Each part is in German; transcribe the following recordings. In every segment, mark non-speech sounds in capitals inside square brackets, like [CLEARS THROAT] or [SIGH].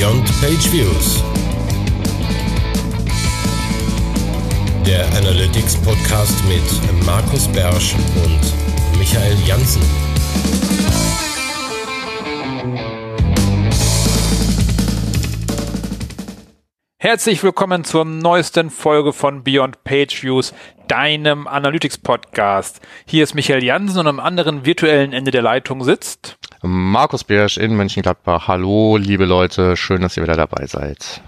Beyond Page Views. Der Analytics Podcast mit Markus Bersch und Michael Janssen. Herzlich willkommen zur neuesten Folge von Beyond Page Views, deinem Analytics Podcast. Hier ist Michael Jansen und am anderen virtuellen Ende der Leitung sitzt Markus Biersch in Mönchengladbach. Hallo, liebe Leute, schön, dass ihr wieder dabei seid.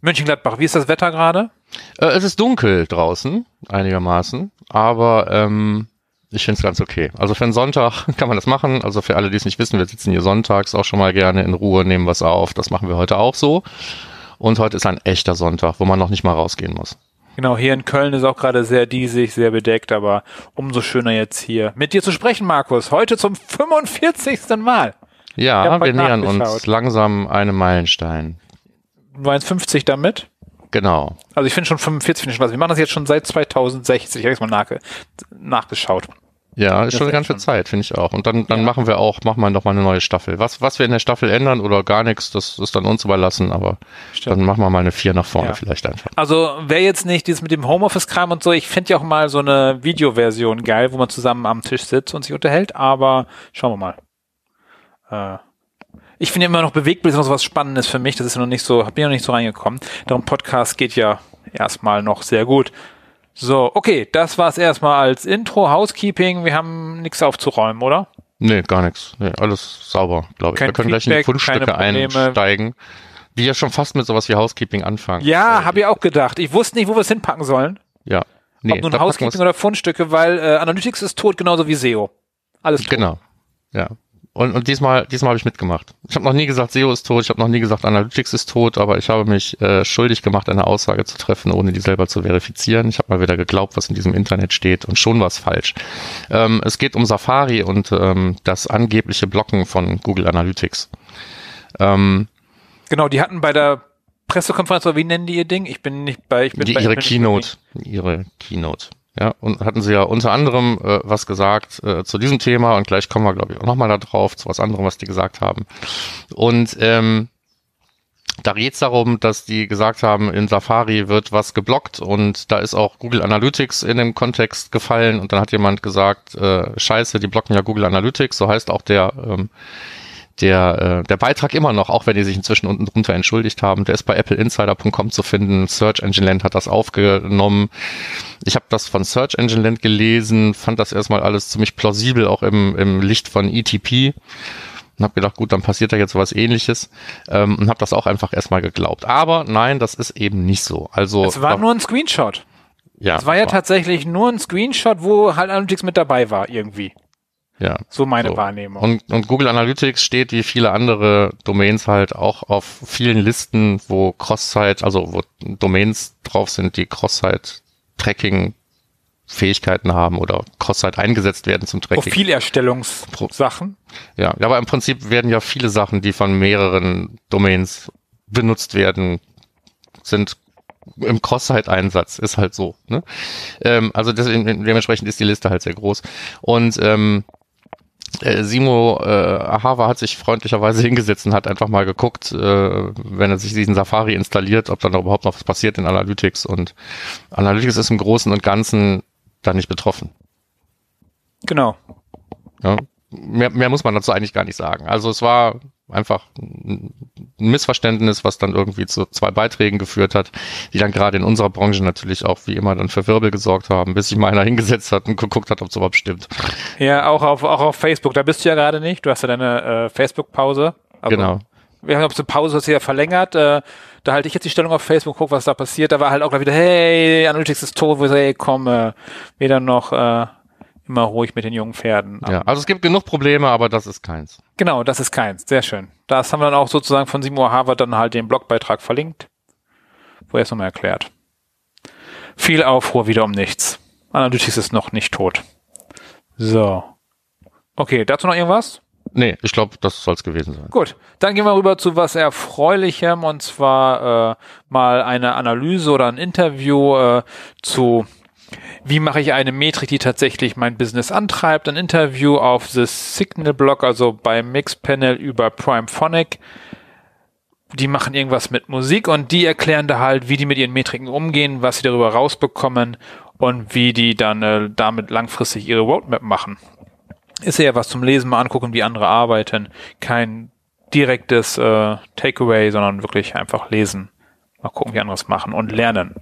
Mönchengladbach, wie ist das Wetter gerade? Äh, es ist dunkel draußen, einigermaßen, aber ähm, ich finde es ganz okay. Also für einen Sonntag [LAUGHS] kann man das machen. Also für alle, die es nicht wissen, wir sitzen hier sonntags auch schon mal gerne in Ruhe, nehmen was auf. Das machen wir heute auch so. Und heute ist ein echter Sonntag, wo man noch nicht mal rausgehen muss. Genau, hier in Köln ist auch gerade sehr diesig, sehr bedeckt, aber umso schöner jetzt hier mit dir zu sprechen, Markus. Heute zum 45. Mal. Ja, wir nähern uns langsam einem Meilenstein. Du meinst 50 damit? Genau. Also ich finde schon 45 finde ich schon was. Wir machen das jetzt schon seit 2060. Ich habe jetzt mal nach, nachgeschaut. Ja, ist schon eine ganze schon. Zeit, finde ich auch. Und dann, dann ja. machen wir auch, machen wir noch mal eine neue Staffel. Was, was wir in der Staffel ändern oder gar nichts, das ist dann uns überlassen, aber Stimmt. dann machen wir mal eine vier nach vorne ja. vielleicht einfach. Also wer jetzt nicht dieses mit dem Homeoffice-Kram und so, ich finde ja auch mal so eine Videoversion geil, wo man zusammen am Tisch sitzt und sich unterhält, aber schauen wir mal. Äh, ich finde immer noch Bewegtbild ist noch so was Spannendes für mich, das ist ja noch nicht so, bin ja noch nicht so reingekommen. Darum Podcast geht ja erstmal noch sehr gut. So, okay, das war's erstmal als Intro, Housekeeping. Wir haben nichts aufzuräumen, oder? Nee, gar nichts. Nee, alles sauber, glaube ich. Kein Wir können Feedback, gleich in die Fundstücke einsteigen, die ja schon fast mit sowas wie Housekeeping anfangen. Ja, äh, habe ich auch gedacht. Ich wusste nicht, wo wir es hinpacken sollen. Ja. Nee, Ob nun Housekeeping oder Fundstücke, weil äh, Analytics ist tot, genauso wie SEO. Alles tot. Genau. Ja. Und, und diesmal, diesmal habe ich mitgemacht. Ich habe noch nie gesagt, SEO ist tot, ich habe noch nie gesagt, Analytics ist tot, aber ich habe mich äh, schuldig gemacht, eine Aussage zu treffen, ohne die selber zu verifizieren. Ich habe mal wieder geglaubt, was in diesem Internet steht und schon war es falsch. Ähm, es geht um Safari und ähm, das angebliche Blocken von Google Analytics. Ähm, genau, die hatten bei der Pressekonferenz, oder wie nennen die ihr Ding? Ich bin nicht bei, ich bin die, bei ihre Keynote, ihre Keynote. Ja, und hatten sie ja unter anderem äh, was gesagt äh, zu diesem Thema und gleich kommen wir, glaube ich, auch nochmal da drauf, zu was anderem, was die gesagt haben. Und ähm, da geht es darum, dass die gesagt haben, in Safari wird was geblockt und da ist auch Google Analytics in dem Kontext gefallen und dann hat jemand gesagt, äh, scheiße, die blocken ja Google Analytics, so heißt auch der ähm, der, äh, der Beitrag immer noch, auch wenn die sich inzwischen unten drunter entschuldigt haben, der ist bei appleinsider.com zu finden. Search Engine Land hat das aufgenommen. Ich habe das von Search Engine Land gelesen, fand das erstmal alles ziemlich plausibel, auch im, im Licht von ETP und habe gedacht, gut, dann passiert da jetzt was ähnliches ähm, und habe das auch einfach erstmal geglaubt. Aber nein, das ist eben nicht so. Also es war nur ein Screenshot. Ja, es war ja war. tatsächlich nur ein Screenshot, wo halt Analytics mit dabei war irgendwie. Ja. So meine so. Wahrnehmung. Und, und Google Analytics steht wie viele andere Domains halt auch auf vielen Listen, wo Cross-Site, also wo Domains drauf sind, die Cross-Site-Tracking Fähigkeiten haben oder Cross-Site eingesetzt werden zum Tracking. Profilerstellungssachen. Ja, aber im Prinzip werden ja viele Sachen, die von mehreren Domains benutzt werden, sind im Cross-Site-Einsatz, ist halt so. Ne? Ähm, also deswegen, dementsprechend ist die Liste halt sehr groß. Und ähm, äh, Simo äh, Ahava hat sich freundlicherweise [LAUGHS] hingesetzt und hat einfach mal geguckt, äh, wenn er sich diesen Safari installiert, ob dann überhaupt noch was passiert in Analytics. Und Analytics ist im Großen und Ganzen da nicht betroffen. Genau. Ja, mehr, mehr muss man dazu eigentlich gar nicht sagen. Also es war einfach ein Missverständnis, was dann irgendwie zu zwei Beiträgen geführt hat, die dann gerade in unserer Branche natürlich auch wie immer dann für Wirbel gesorgt haben, bis sich mal einer [LAUGHS] hingesetzt hat und geguckt hat, ob es überhaupt stimmt. Ja, auch auf, auch auf Facebook. Da bist du ja gerade nicht. Du hast ja deine äh, Facebook-Pause. Genau. Wir haben eine Pause hast du ja verlängert. Äh, da halte ich jetzt die Stellung auf Facebook, guck, was da passiert. Da war halt auch gleich wieder, hey, Analytics ist tot, wo ich sage, hey, komm, äh, weder noch äh, immer ruhig mit den jungen Pferden. Ja, also es gibt genug Probleme, aber das ist keins. Genau, das ist keins. Sehr schön. Das haben wir dann auch sozusagen von Seymour Harvard dann halt den Blogbeitrag verlinkt, wo er es nochmal erklärt. Viel Aufruhr wieder um nichts. Analytics ist noch nicht tot. So. Okay, dazu noch irgendwas? Nee, ich glaube, das soll es gewesen sein. Gut, dann gehen wir rüber zu was Erfreulichem und zwar äh, mal eine Analyse oder ein Interview äh, zu wie mache ich eine Metrik, die tatsächlich mein Business antreibt? Ein Interview auf The Signal Blog, also bei Mixpanel über Primephonic. die machen irgendwas mit Musik und die erklären da halt, wie die mit ihren Metriken umgehen, was sie darüber rausbekommen und wie die dann äh, damit langfristig ihre Roadmap machen. Ist ja was zum Lesen, mal angucken, wie andere arbeiten. Kein direktes äh, Takeaway, sondern wirklich einfach lesen. Mal gucken, wie andere es machen und lernen.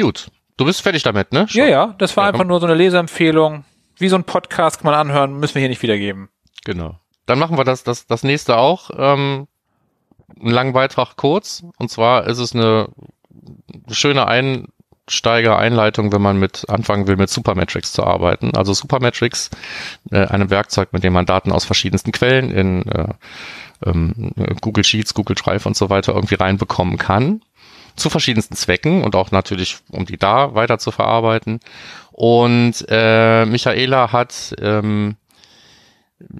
Gut. Du bist fertig damit, ne? Schon. Ja, ja, das war ja, einfach nur so eine Leseempfehlung. Wie so ein Podcast kann man anhören, müssen wir hier nicht wiedergeben. Genau. Dann machen wir das, das, das nächste auch. Ähm, einen langen Beitrag kurz. Und zwar ist es eine schöne Einsteiger-Einleitung, wenn man mit anfangen will, mit Supermetrics zu arbeiten. Also Supermetrics, äh, einem Werkzeug, mit dem man Daten aus verschiedensten Quellen in äh, ähm, Google Sheets, Google Drive und so weiter irgendwie reinbekommen kann zu verschiedensten Zwecken und auch natürlich, um die da weiter zu verarbeiten. Und äh, Michaela hat ähm,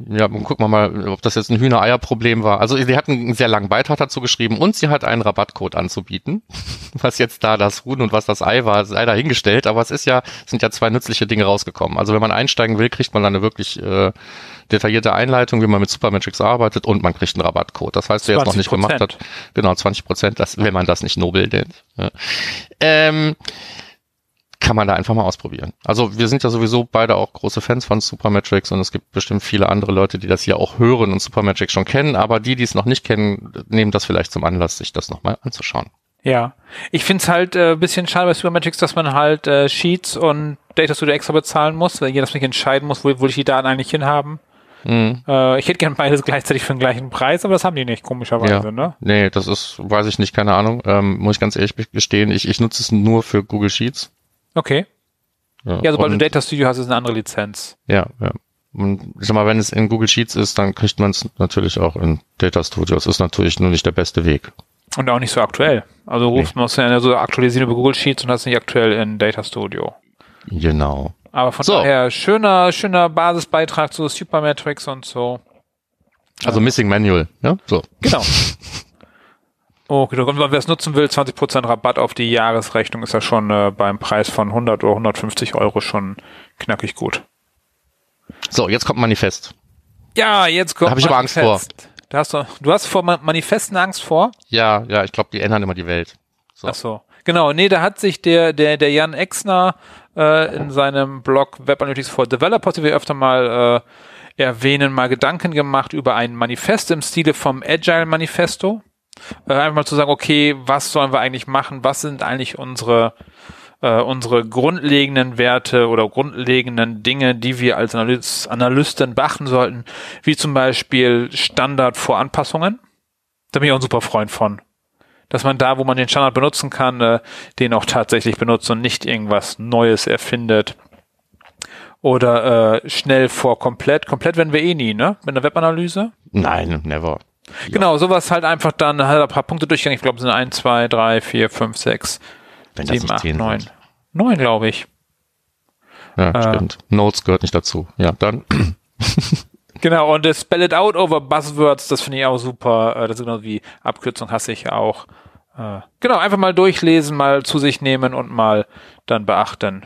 ja, gucken wir mal, ob das jetzt ein Hühner-Eier-Problem war. Also sie hat einen sehr langen Beitrag dazu geschrieben und sie hat einen Rabattcode anzubieten. [LAUGHS] Was jetzt da das Huhn und was das Ei war, sei dahingestellt, aber es ist ja, sind ja zwei nützliche Dinge rausgekommen. Also wenn man einsteigen will, kriegt man dann eine wirklich äh, detaillierte Einleitung, wie man mit Supermetrics arbeitet und man kriegt einen Rabattcode. Das heißt, wer es noch nicht gemacht hat, genau, 20 Prozent, wenn man das nicht nobel nennt. Ja. Ähm, kann man da einfach mal ausprobieren. Also wir sind ja sowieso beide auch große Fans von Supermetrics und es gibt bestimmt viele andere Leute, die das hier auch hören und Supermetrics schon kennen, aber die, die es noch nicht kennen, nehmen das vielleicht zum Anlass, sich das nochmal anzuschauen. Ja, ich finde es halt äh, bisschen schade bei Supermetrics, dass man halt äh, Sheets und Data Studio extra bezahlen muss, weil jeder das nicht entscheiden muss, wo, wo ich die Daten eigentlich hinhaben. Mhm. Äh, ich hätte gern beides gleichzeitig für den gleichen Preis, aber das haben die nicht, komischerweise, ja. ne? Nee, das ist, weiß ich nicht, keine Ahnung. Ähm, muss ich ganz ehrlich gestehen, ich, ich nutze es nur für Google Sheets. Okay. Ja, ja sobald du Data Studio hast, ist eine andere Lizenz. Ja, ja. Und ich sag mal, wenn es in Google Sheets ist, dann kriegt man es natürlich auch in Data Studio. Das ist natürlich nur nicht der beste Weg. Und auch nicht so aktuell. Also rufst nee. man es ja so aktualisieren über Google Sheets und das nicht aktuell in Data Studio. Genau. Aber von so. daher schöner, schöner Basisbeitrag zu Supermetrics und so. Also. Missing Manual, ja? So. Genau. [LAUGHS] Okay, und wer es nutzen will, 20% Rabatt auf die Jahresrechnung ist ja schon äh, beim Preis von 100 oder 150 Euro schon knackig gut. So, jetzt kommt Manifest. Ja, jetzt kommt da hab ich aber Angst vor. Da hast du, du hast vor Manifesten Angst vor? Ja, ja, ich glaube, die ändern immer die Welt. So. Ach so. Genau, nee, da hat sich der, der, der Jan Exner äh, in seinem Blog Web Analytics for Developers, die wir öfter mal äh, erwähnen, mal Gedanken gemacht über ein Manifest im Stile vom Agile Manifesto. Äh, einfach mal zu sagen, okay, was sollen wir eigentlich machen? Was sind eigentlich unsere äh, unsere grundlegenden Werte oder grundlegenden Dinge, die wir als Analyst, Analysten beachten sollten, wie zum Beispiel Standard vor Anpassungen. Da bin ich auch ein super Freund von. Dass man da, wo man den Standard benutzen kann, äh, den auch tatsächlich benutzt und nicht irgendwas Neues erfindet. Oder äh, schnell vor komplett. Komplett werden wir eh nie, ne? Mit einer Webanalyse? Nein, never. Genau, sowas halt einfach dann halt ein paar Punkte durchgegangen. Ich glaube, es sind 1, 2, 3, 4, 5, 6, Wenn 7, 8, 9. 9, glaube ich. Ja, äh, stimmt. Notes gehört nicht dazu. Ja, dann. [LAUGHS] genau, und das Spell it out over Buzzwords, das finde ich auch super. Äh, das ist genau wie Abkürzung hasse ich auch. Äh, genau, einfach mal durchlesen, mal zu sich nehmen und mal dann beachten.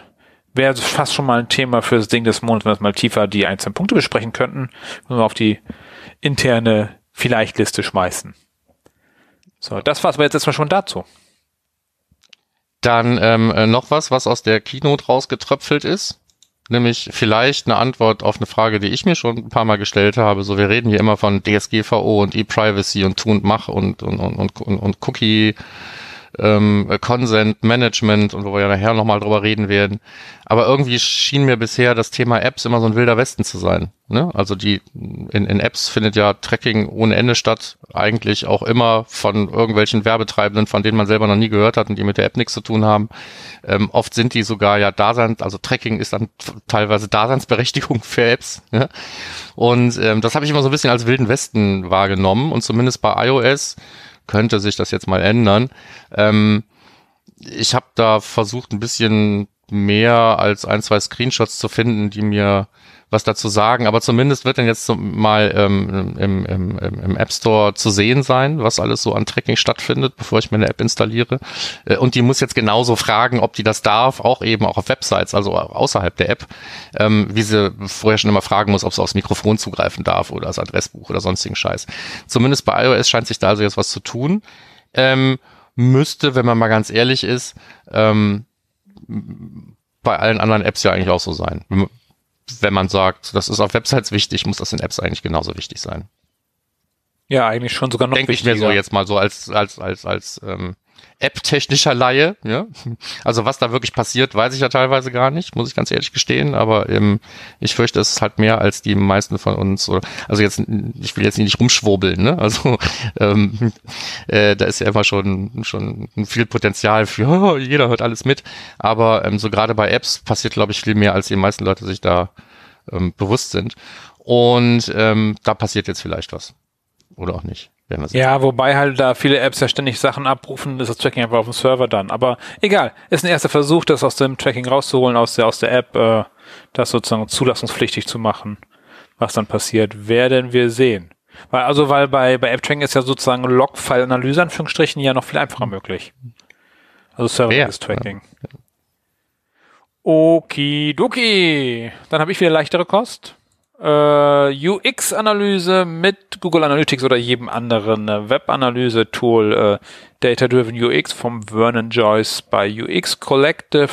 Wäre fast schon mal ein Thema für das Ding des Monats, wenn wir mal tiefer die einzelnen Punkte besprechen könnten. Wenn wir auf die interne vielleicht Liste schmeißen. So, das war's aber jetzt erstmal schon dazu. Dann ähm, äh, noch was, was aus der Keynote rausgetröpfelt ist. Nämlich vielleicht eine Antwort auf eine Frage, die ich mir schon ein paar Mal gestellt habe. So, wir reden hier immer von DSGVO und E-Privacy und Tu und Mach und, und, und, und, und Cookie ähm, Consent Management und wo wir ja nachher nochmal drüber reden werden. Aber irgendwie schien mir bisher das Thema Apps immer so ein wilder Westen zu sein. Ne? Also die in, in Apps findet ja Tracking ohne Ende statt, eigentlich auch immer von irgendwelchen Werbetreibenden, von denen man selber noch nie gehört hat und die mit der App nichts zu tun haben. Ähm, oft sind die sogar ja Dasein, also Tracking ist dann teilweise Daseinsberechtigung für Apps. Ja? Und ähm, das habe ich immer so ein bisschen als wilden Westen wahrgenommen und zumindest bei iOS könnte sich das jetzt mal ändern. Ähm, ich habe da versucht, ein bisschen mehr als ein, zwei Screenshots zu finden, die mir was dazu sagen, aber zumindest wird dann jetzt mal ähm, im, im, im App Store zu sehen sein, was alles so an Tracking stattfindet, bevor ich mir eine App installiere. Äh, und die muss jetzt genauso fragen, ob die das darf, auch eben auch auf Websites, also außerhalb der App, ähm, wie sie vorher schon immer fragen muss, ob sie aufs Mikrofon zugreifen darf oder das Adressbuch oder sonstigen Scheiß. Zumindest bei iOS scheint sich da also jetzt was zu tun. Ähm, müsste, wenn man mal ganz ehrlich ist, ähm, bei allen anderen Apps ja eigentlich auch so sein wenn man sagt, das ist auf Websites wichtig, muss das in Apps eigentlich genauso wichtig sein. Ja, eigentlich schon sogar noch Denke ich mir so jetzt mal so als, als, als, als ähm, App-technischer Laie. Ja? Also was da wirklich passiert, weiß ich ja teilweise gar nicht, muss ich ganz ehrlich gestehen. Aber ähm, ich fürchte, es ist halt mehr als die meisten von uns. Oder, also jetzt, ich will jetzt nicht rumschwurbeln. Ne? Also [LAUGHS] ähm, äh, da ist ja immer schon schon viel Potenzial für [LAUGHS] oh, jeder hört alles mit. Aber ähm, so gerade bei Apps passiert, glaube ich, viel mehr, als die meisten Leute sich da ähm, bewusst sind. Und ähm, da passiert jetzt vielleicht was oder auch nicht. Ja, wobei halt da viele Apps ja ständig Sachen abrufen, ist das Tracking einfach auf dem Server dann. Aber egal, ist ein erster Versuch, das aus dem Tracking rauszuholen, aus der, aus der App, äh, das sozusagen zulassungspflichtig zu machen. Was dann passiert, werden wir sehen. Weil, also, weil bei, bei App-Tracking ist ja sozusagen Log-File-Analyse, Anführungsstrichen, ja noch viel einfacher möglich. Also Server-Tracking. Ja. Okidoki. Dann habe ich wieder leichtere Kost äh, UX-Analyse mit Google Analytics oder jedem anderen äh, Web-Analyse-Tool, äh, Data-Driven UX vom Vernon Joyce bei UX Collective.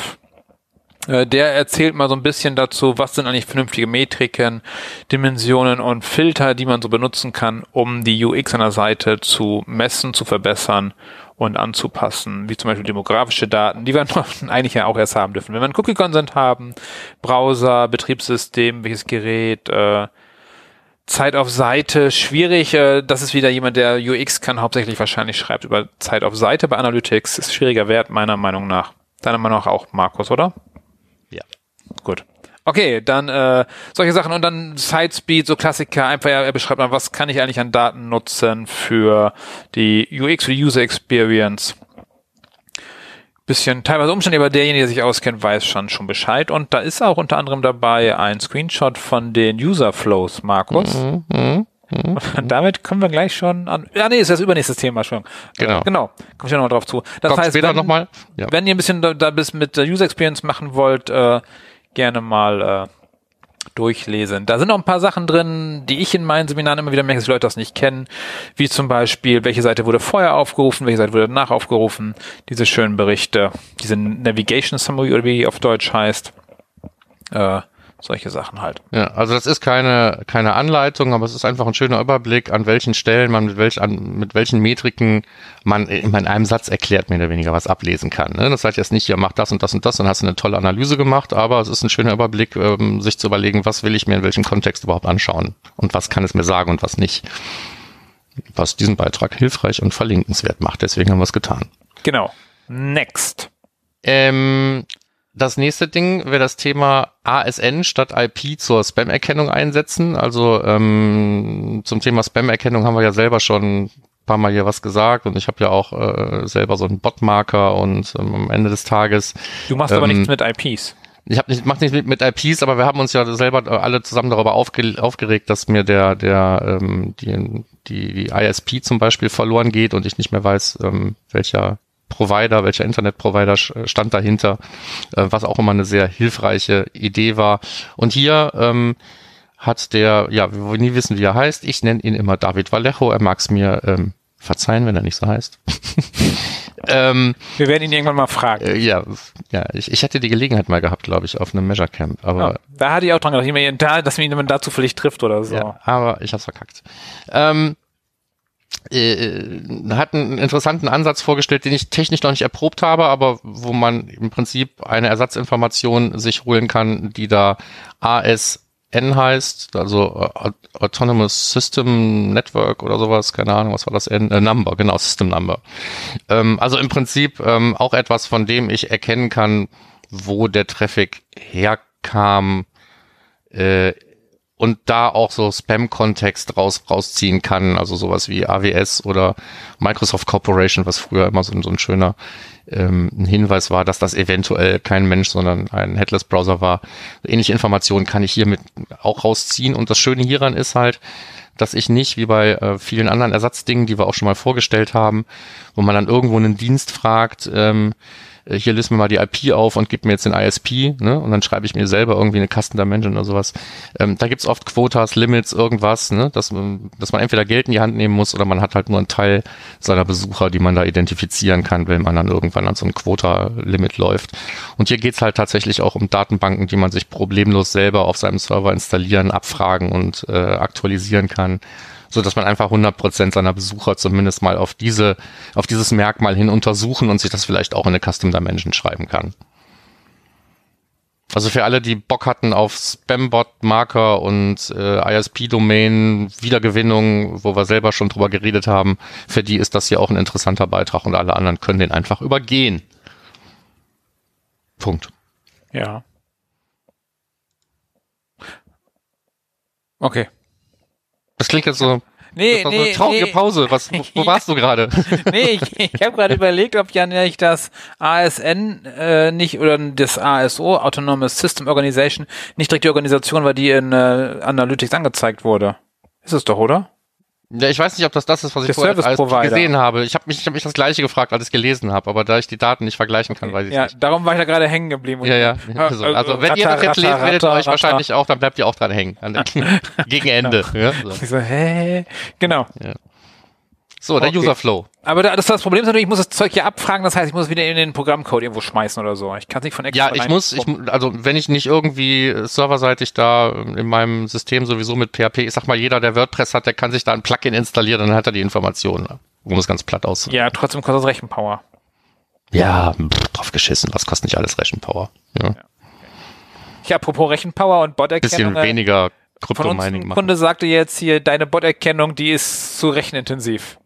Äh, der erzählt mal so ein bisschen dazu, was sind eigentlich vernünftige Metriken, Dimensionen und Filter, die man so benutzen kann, um die UX einer Seite zu messen, zu verbessern und anzupassen, wie zum Beispiel demografische Daten, die wir [LAUGHS] eigentlich ja auch erst haben dürfen. Wenn wir einen Cookie-Consent haben, Browser, Betriebssystem, welches Gerät, äh, Zeit auf Seite, schwierig. Äh, das ist wieder jemand, der UX kann, hauptsächlich wahrscheinlich schreibt über Zeit auf Seite bei Analytics. Ist schwieriger Wert, meiner Meinung nach. Deiner Meinung nach auch, Markus, oder? Ja. Gut. Okay, dann äh, solche Sachen und dann Sidespeed, so Klassiker, einfach er, er beschreibt mal, was kann ich eigentlich an Daten nutzen für die UX, für die User Experience. Bisschen teilweise umständlich, aber derjenige, der sich auskennt, weiß schon schon Bescheid. Und da ist auch unter anderem dabei ein Screenshot von den User Flows, Markus. Mhm, mh. Mhm. Und [LAUGHS] damit kommen wir gleich schon an. Ja, nee, ist das übernächstes Thema schon. Genau. Genau. Kommen wir nochmal drauf zu. Das Kommt heißt, später wenn, noch mal? Ja. wenn ihr ein bisschen da, da bis mit der User Experience machen wollt, äh, gerne mal äh, durchlesen. Da sind noch ein paar Sachen drin, die ich in meinen Seminaren immer wieder merke, dass die Leute das nicht kennen, wie zum Beispiel, welche Seite wurde vorher aufgerufen, welche Seite wurde danach aufgerufen, diese schönen Berichte, diese Navigation Summary oder wie auf Deutsch heißt. Äh, solche Sachen halt. Ja, also das ist keine, keine Anleitung, aber es ist einfach ein schöner Überblick, an welchen Stellen man mit, welch, an, mit welchen Metriken man in einem Satz erklärt, mehr oder weniger was ablesen kann. Ne? Das heißt jetzt nicht, ja, mach das und das und das, dann hast du eine tolle Analyse gemacht, aber es ist ein schöner Überblick, ähm, sich zu überlegen, was will ich mir in welchem Kontext überhaupt anschauen und was kann es mir sagen und was nicht. Was diesen Beitrag hilfreich und verlinkenswert macht. Deswegen haben wir es getan. Genau. Next. Ähm, das nächste Ding wäre das Thema ASN statt IP zur Spam-Erkennung einsetzen. Also ähm, zum Thema Spam-Erkennung haben wir ja selber schon ein paar Mal hier was gesagt und ich habe ja auch äh, selber so einen Bot-Marker und ähm, am Ende des Tages. Du machst ähm, aber nichts mit IPs. Ich habe nicht, mach nicht mit, mit IPs, aber wir haben uns ja selber alle zusammen darüber aufge, aufgeregt, dass mir der der ähm, die, die die ISP zum Beispiel verloren geht und ich nicht mehr weiß, ähm, welcher Provider, welcher Internetprovider stand dahinter, äh, was auch immer eine sehr hilfreiche Idee war. Und hier ähm, hat der, ja, wir wollen nie wissen, wie er heißt. Ich nenne ihn immer David Vallejo. Er mag es mir ähm, verzeihen, wenn er nicht so heißt. [LAUGHS] ähm, wir werden ihn irgendwann mal fragen. Äh, ja, ja ich, ich hatte die Gelegenheit mal gehabt, glaube ich, auf einem Measure Camp. Aber ja, da hatte ich auch dran gedacht, dass man ihn dazu vielleicht trifft oder so. Ja, aber ich habe verkackt. Ähm, äh, hat einen interessanten Ansatz vorgestellt, den ich technisch noch nicht erprobt habe, aber wo man im Prinzip eine Ersatzinformation sich holen kann, die da ASN heißt, also Autonomous System Network oder sowas, keine Ahnung, was war das? N, äh, Number, genau, System Number. Ähm, also im Prinzip ähm, auch etwas, von dem ich erkennen kann, wo der Traffic herkam, äh, und da auch so Spam-Kontext raus, rausziehen kann, also sowas wie AWS oder Microsoft Corporation, was früher immer so, so ein schöner ähm, Hinweis war, dass das eventuell kein Mensch, sondern ein Headless-Browser war. Ähnliche Informationen kann ich hiermit auch rausziehen. Und das Schöne hieran ist halt, dass ich nicht, wie bei äh, vielen anderen Ersatzdingen, die wir auch schon mal vorgestellt haben, wo man dann irgendwo einen Dienst fragt, ähm, äh, hier list mir mal die IP auf und gib mir jetzt den ISP, ne? Und dann schreibe ich mir selber irgendwie eine Custom Dimension oder sowas. Ähm, da gibt's oft Quotas, Limits, irgendwas, ne? Dass, dass man entweder Geld in die Hand nehmen muss oder man hat halt nur einen Teil seiner Besucher, die man da identifizieren kann, wenn man dann irgendwann an so ein Quota-Limit läuft. Und hier geht's halt tatsächlich auch um Datenbanken, die man sich problemlos selber auf seinem Server installieren, abfragen und äh, aktualisieren kann so dass man einfach 100% seiner Besucher zumindest mal auf diese, auf dieses Merkmal hin untersuchen und sich das vielleicht auch in eine Custom Dimension schreiben kann. Also für alle, die Bock hatten auf Spambot-Marker und äh, ISP-Domain, Wiedergewinnung, wo wir selber schon drüber geredet haben, für die ist das hier auch ein interessanter Beitrag und alle anderen können den einfach übergehen. Punkt. Ja. Okay. Das klingt jetzt so. Nee, das war nee, so eine traurige nee. Pause. Was, wo, wo [LAUGHS] warst du gerade? [LAUGHS] nee, ich, ich habe gerade überlegt, ob ja nicht das ASN äh, nicht oder das ASO, Autonomous System Organization, nicht direkt die Organisation war, die in äh, Analytics angezeigt wurde. Ist es doch, oder? Ja, ich weiß nicht, ob das das ist, was ich Der vorher als gesehen habe. Ich habe mich, ich hab mich das gleiche gefragt, als ich gelesen habe, aber da ich die Daten nicht vergleichen kann, weiß ich Ja, nicht. darum war ich da gerade hängen geblieben. Ja, ja. [LAUGHS] Also, also wenn ihr das jetzt lest, werdet ihr euch wahrscheinlich auch, dann bleibt ihr auch dran hängen. [LAUGHS] Gegen Ende. Ja, so. Ich so, hä? Genau. so, der Okay. Userflow. Aber da, das, das Problem ist natürlich, ich muss das Zeug hier abfragen, das heißt, ich muss es wieder in den Programmcode irgendwo schmeißen oder so. Ich kann es nicht von extra Ja, ich muss, ich, also wenn ich nicht irgendwie äh, serverseitig da äh, in meinem System sowieso mit PHP, ich sag mal, jeder, der WordPress hat, der kann sich da ein Plugin installieren, dann hat er die Informationen, um es ganz platt auszudrücken. Ja, trotzdem kostet es Rechenpower. Ja, pff, drauf geschissen, was kostet nicht alles Rechenpower? Ja. Ich apropos Rechenpower und Bisschen Bot-Erkennung. äh, weniger Kryptomining machen. Kunde sagte jetzt hier, deine Bot-Erkennung, die ist zu rechenintensiv.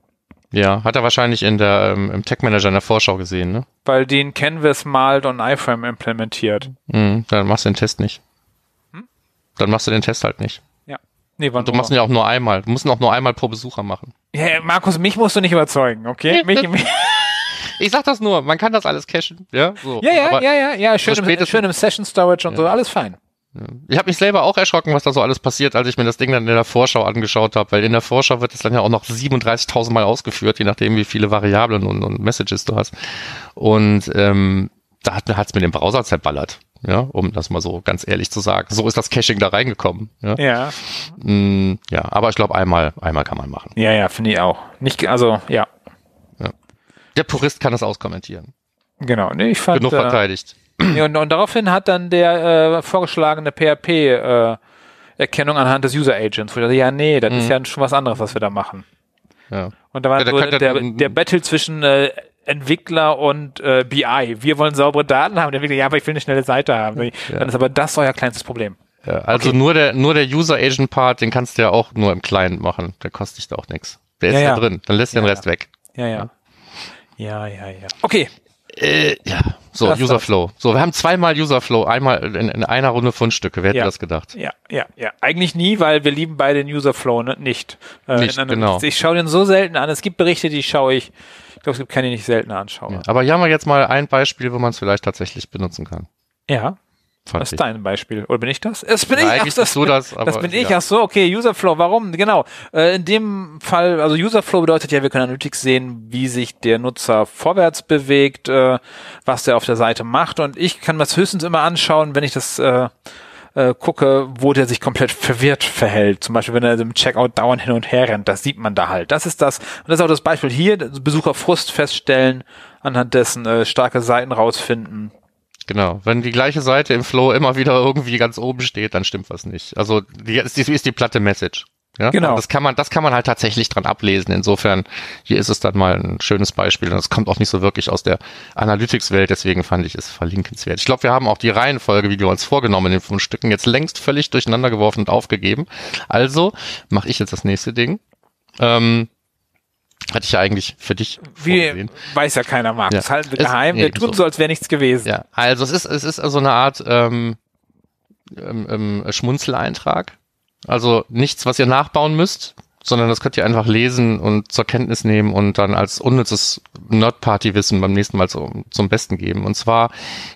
Ja, hat er wahrscheinlich in der, ähm, im Tech Manager in der Vorschau gesehen, ne? Weil die in Canvas malt und iFrame implementiert. Mhm, dann machst du den Test nicht. Dann machst du den Test halt nicht. Ja. Nee, wann Du machst ihn ja auch nur einmal. Du musst ihn auch nur einmal pro Besucher machen. ja, Markus, mich musst du nicht überzeugen, okay? [LAUGHS] Mich, mich, Ich sag das nur, man kann das alles cachen, ja? So. ja, ja, Aber ja, ja, ja, schön, im, schön im Session Storage und so, alles fein. Ich habe mich selber auch erschrocken, was da so alles passiert, als ich mir das Ding dann in der Vorschau angeschaut habe, weil in der Vorschau wird es dann ja auch noch 37.000 Mal ausgeführt, je nachdem, wie viele Variablen und, und Messages du hast. Und ähm, da hat es mir den Browser zerballert, ja, um das mal so ganz ehrlich zu sagen. So ist das Caching da reingekommen. Ja, Ja, Mm, ja aber ich glaube, einmal, einmal kann man machen. ja, ja, finde ich auch. Nicht, also, ja, Der Purist kann das auskommentieren. genau. Nee, ich fand, Genug äh, verteidigt. Ja, und, und daraufhin hat dann der äh, vorgeschlagene PHP-Erkennung anhand des User Agents, wo ich dachte, ja, nee, das ist ja schon was anderes, was wir da machen. Ja. Und da war Ja, so der, dann- der Battle zwischen äh, Entwickler und äh, BI. Wir wollen saubere Daten haben, der Entwickler, ja, aber ich will eine schnelle Seite haben. Dann ist aber das euer kleinstes Problem. Ja, also nur der nur der User Agent Part, den kannst du ja auch nur im Client machen. Der kostet dich da auch nichts. Der ist Ja, ja, ja. drin. Dann lässt du den Ja, Rest weg. Ja, ja. Ja, ja, ja. Okay. Äh, ja, so, Das User war's. Flow. So, wir haben zweimal User Flow, einmal in, in einer Runde Fundstücke. Wer hätte Ja. das gedacht? Ja, ja, ja. Eigentlich nie, weil wir lieben beide den User Flow ne? nicht. Äh, Nicht, genau. Ich schaue den so selten an. Es gibt Berichte, die schaue ich. Ich glaube, es gibt keine, die ich selten anschaue. Aber hier haben wir jetzt mal ein Beispiel, wo man es vielleicht tatsächlich benutzen kann. Ja. Das ist dein Beispiel. Oder bin ich das? Es bin Ja, ich. eigentlich Ach, das, du das, aber das bin ich. ja. Ach so, okay. Userflow. Warum? Genau. Äh, in dem Fall, also Userflow bedeutet ja, wir können Analytics sehen, wie sich der Nutzer vorwärts bewegt, äh, was der auf der Seite macht. Und ich kann das höchstens immer anschauen, wenn ich das äh, äh, gucke, wo der sich komplett verwirrt verhält. Zum Beispiel, wenn er im Checkout dauernd hin und her rennt. Das sieht man da halt. Das ist das. Und das ist auch das Beispiel hier. Besucherfrust feststellen, anhand dessen äh, starke Seiten rausfinden. Genau. Wenn die gleiche Seite im Flow immer wieder irgendwie ganz oben steht, dann stimmt was nicht. Also, die ist die, ist die platte Message. Ja? Genau. Das kann man, das kann man halt tatsächlich dran ablesen. Insofern, hier ist es dann mal ein schönes Beispiel und es kommt auch nicht so wirklich aus der Analytics-Welt, deswegen fand ich es verlinkenswert. Ich glaube, wir haben auch die Reihenfolge, wie wir uns vorgenommen in den fünf Stücken, jetzt längst völlig durcheinander geworfen und aufgegeben. Also mache ich jetzt das nächste Ding. Ähm, hatte ich ja eigentlich für dich Wie vorgesehen. weiß ja keiner, Marc. Ja. Das halten wir geheim. nee, wir tun so. so, als wäre nichts gewesen. Ja, also es ist, es ist also eine Art ähm, ähm, ähm, Schmunzeleintrag. Also nichts, was ihr nachbauen müsst, sondern das könnt ihr einfach lesen und zur Kenntnis nehmen und dann als unnützes Nerd-Party-Wissen beim nächsten Mal so, zum Besten geben. Und zwar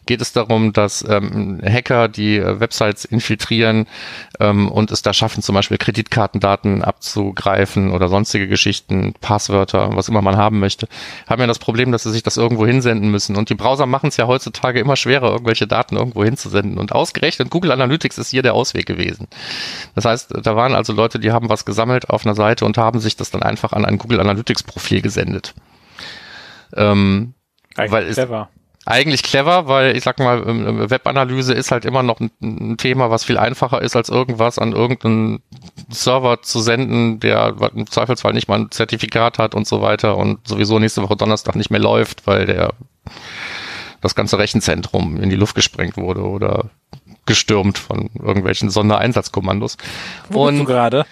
geht es darum, dass ähm, Hacker die äh, Websites infiltrieren ähm, und es da schaffen, zum Beispiel Kreditkartendaten abzugreifen oder sonstige Geschichten, Passwörter, was immer man haben möchte, haben ja das Problem, dass sie sich das irgendwo hinsenden müssen. Und die Browser machen es ja heutzutage immer schwerer, irgendwelche Daten irgendwo hinzusenden. Und ausgerechnet Google Analytics ist hier der Ausweg gewesen. Das heißt, da waren also Leute, die haben was gesammelt auf einer Seite und haben sich das dann einfach an ein Google Analytics Profil gesendet. Ähm, Eigentlich weil es, clever. eigentlich clever, weil ich sag mal, ähm, Webanalyse ist halt immer noch ein, ein Thema, was viel einfacher ist, als irgendwas an irgendeinen Server zu senden, der im Zweifelsfall nicht mal ein Zertifikat hat und so weiter und sowieso nächste Woche Donnerstag nicht mehr läuft, weil der das ganze Rechenzentrum in die Luft gesprengt wurde oder gestürmt von irgendwelchen Sondereinsatzkommandos. Wo bist du Und gerade?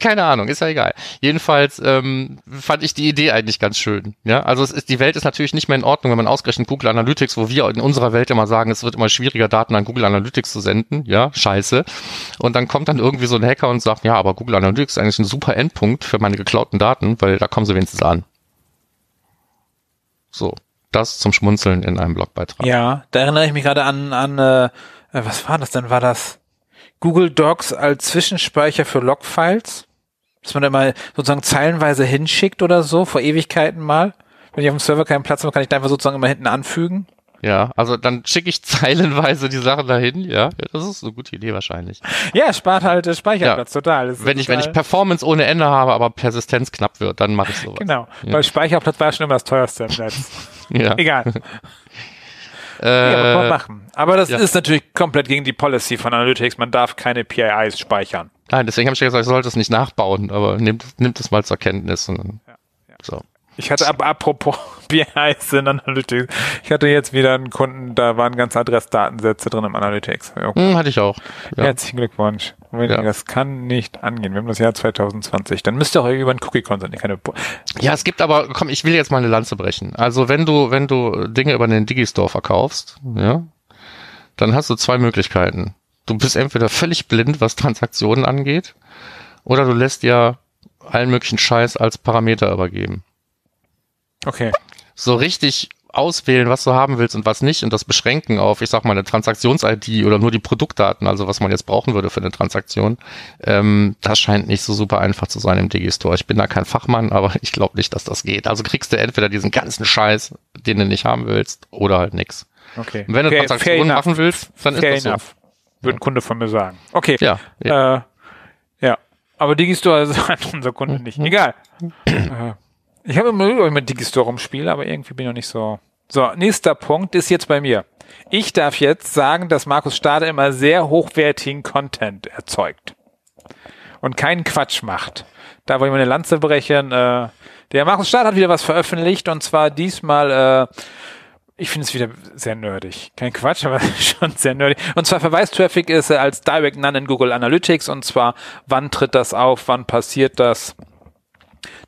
keine Ahnung, ist ja egal. Jedenfalls ähm, fand ich die Idee eigentlich ganz schön. Ja, also es ist die Welt ist natürlich nicht mehr in Ordnung, wenn man ausgerechnet Google Analytics, wo wir in unserer Welt immer sagen, es wird immer schwieriger, Daten an Google Analytics zu senden. Ja, scheiße. Und dann kommt dann irgendwie so ein Hacker und sagt, ja, aber Google Analytics ist eigentlich ein super Endpunkt für meine geklauten Daten, weil da kommen sie wenigstens an. So, das zum Schmunzeln in einem Blogbeitrag. Ja, da erinnere ich mich gerade an, an äh, was war das denn? War das Google Docs als Zwischenspeicher für Logfiles? Dass man da mal sozusagen zeilenweise hinschickt oder so, vor Ewigkeiten mal. Wenn ich auf dem Server keinen Platz habe, kann ich da einfach sozusagen immer hinten anfügen. Ja, also dann schicke ich [LAUGHS] zeilenweise die Sachen dahin. Ja, ja, das ist eine gute Idee wahrscheinlich. Ja, spart halt äh, Speicherplatz total. Das ist Wenn ich, wenn total- ich Performance ohne Ende habe, aber Persistenz knapp wird, dann mache ich sowas. Genau, Ja. weil Speicherplatz war schon immer das teuerste im Netz. [LAUGHS] Ja. Egal. [LAUGHS] Äh, Ja, aber kann man machen. Aber das ja. ist natürlich komplett gegen die Policy von Analytics. Man darf keine PIIs speichern. nein, deswegen habe ich ja gesagt, ich sollte es nicht nachbauen, aber nimmt, nimmt es mal zur Kenntnis. Und, dann- So. Ich hatte aber apropos [LAUGHS] PIs in Analytics. Ich hatte jetzt wieder einen Kunden, da waren ganze Adressdatensätze drin im Analytics. Ja. Hm, hatte ich auch. Ja. Herzlichen Glückwunsch. Ja. Das kann nicht angehen. Wir haben das Jahr 2020. Dann müsst ihr auch über einen Cookie-Consent, keine Bo- ja, es gibt aber, komm, ich will jetzt mal eine Lanze brechen. Also wenn du, wenn du Dinge über den Digistore verkaufst, ja, dann hast du zwei Möglichkeiten. Du bist entweder völlig blind, was Transaktionen angeht, oder du lässt dir allen möglichen Scheiß als Parameter übergeben. Okay. so richtig auswählen, was du haben willst und was nicht und das beschränken auf, ich sag mal, eine Transaktions-ID oder nur die Produktdaten, also was man jetzt brauchen würde für eine Transaktion, ähm, das scheint nicht so super einfach zu sein im Digistore. Ich bin da kein Fachmann, aber ich glaube nicht, dass das geht. Also kriegst du entweder diesen ganzen Scheiß, den du nicht haben willst, oder halt nix. Okay. Und wenn du okay, Transaktionen fair enough. machen willst, dann Fair ist das enough. Würde ein Kunde von mir sagen. Okay. so. Ja, ja. Äh, ja. Aber Digistore ist [LAUGHS] halt unser Kunde nicht. Egal. [CLEARS THROAT] Äh, ich habe immer ich mit Digistore rumspiele, aber irgendwie bin ich noch nicht so. So, nächster Punkt ist jetzt bei mir. Ich darf jetzt sagen, dass Markus Stade immer sehr hochwertigen Content erzeugt. Und keinen Quatsch macht. Da wollte ich mal eine Lanze brechen. Äh, der Markus Stade hat wieder was veröffentlicht und zwar diesmal äh, ich finde es wieder sehr nerdig. Kein Quatsch, aber [LAUGHS] schon sehr nerdig. Und zwar Verweistraffic ist er als Direct None in Google Analytics und zwar, wann tritt das auf, wann passiert das.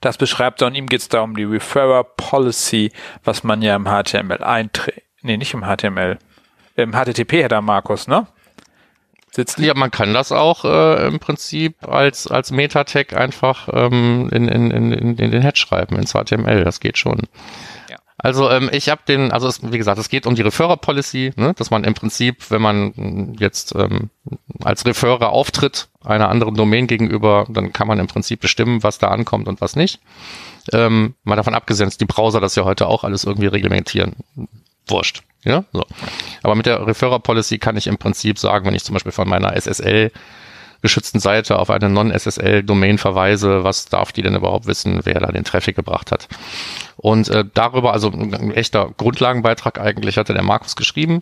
Das beschreibt er und ihm geht es da um die Referrer Policy, was man ja im HTML einträgt. Nee, nicht im HTML. Im HTTP-Header, Markus, ne? Sitzt Ja, man kann das auch äh, im Prinzip als, als Meta-Tag einfach ähm, in, in, in, in, in den Head schreiben, ins HTML. Das geht schon. Also ähm, ich habe den, also es, wie gesagt, es geht um die Referrer Policy, ne, dass man im Prinzip, wenn man jetzt ähm, als Referrer auftritt einer anderen Domain gegenüber, dann kann man im Prinzip bestimmen, was da ankommt und was nicht. Ähm, mal davon abgesehen, dass die Browser das ja heute auch alles irgendwie reglementieren. Wurscht. Ja, so. Aber mit der Referrer Policy kann ich im Prinzip sagen, wenn ich zum Beispiel von meiner SSL geschützten Seite auf eine Non-SSL-Domain verweise, was darf die denn überhaupt wissen, wer da den Traffic gebracht hat. Und äh, darüber, also ein echter Grundlagenbeitrag eigentlich, hatte der Markus geschrieben,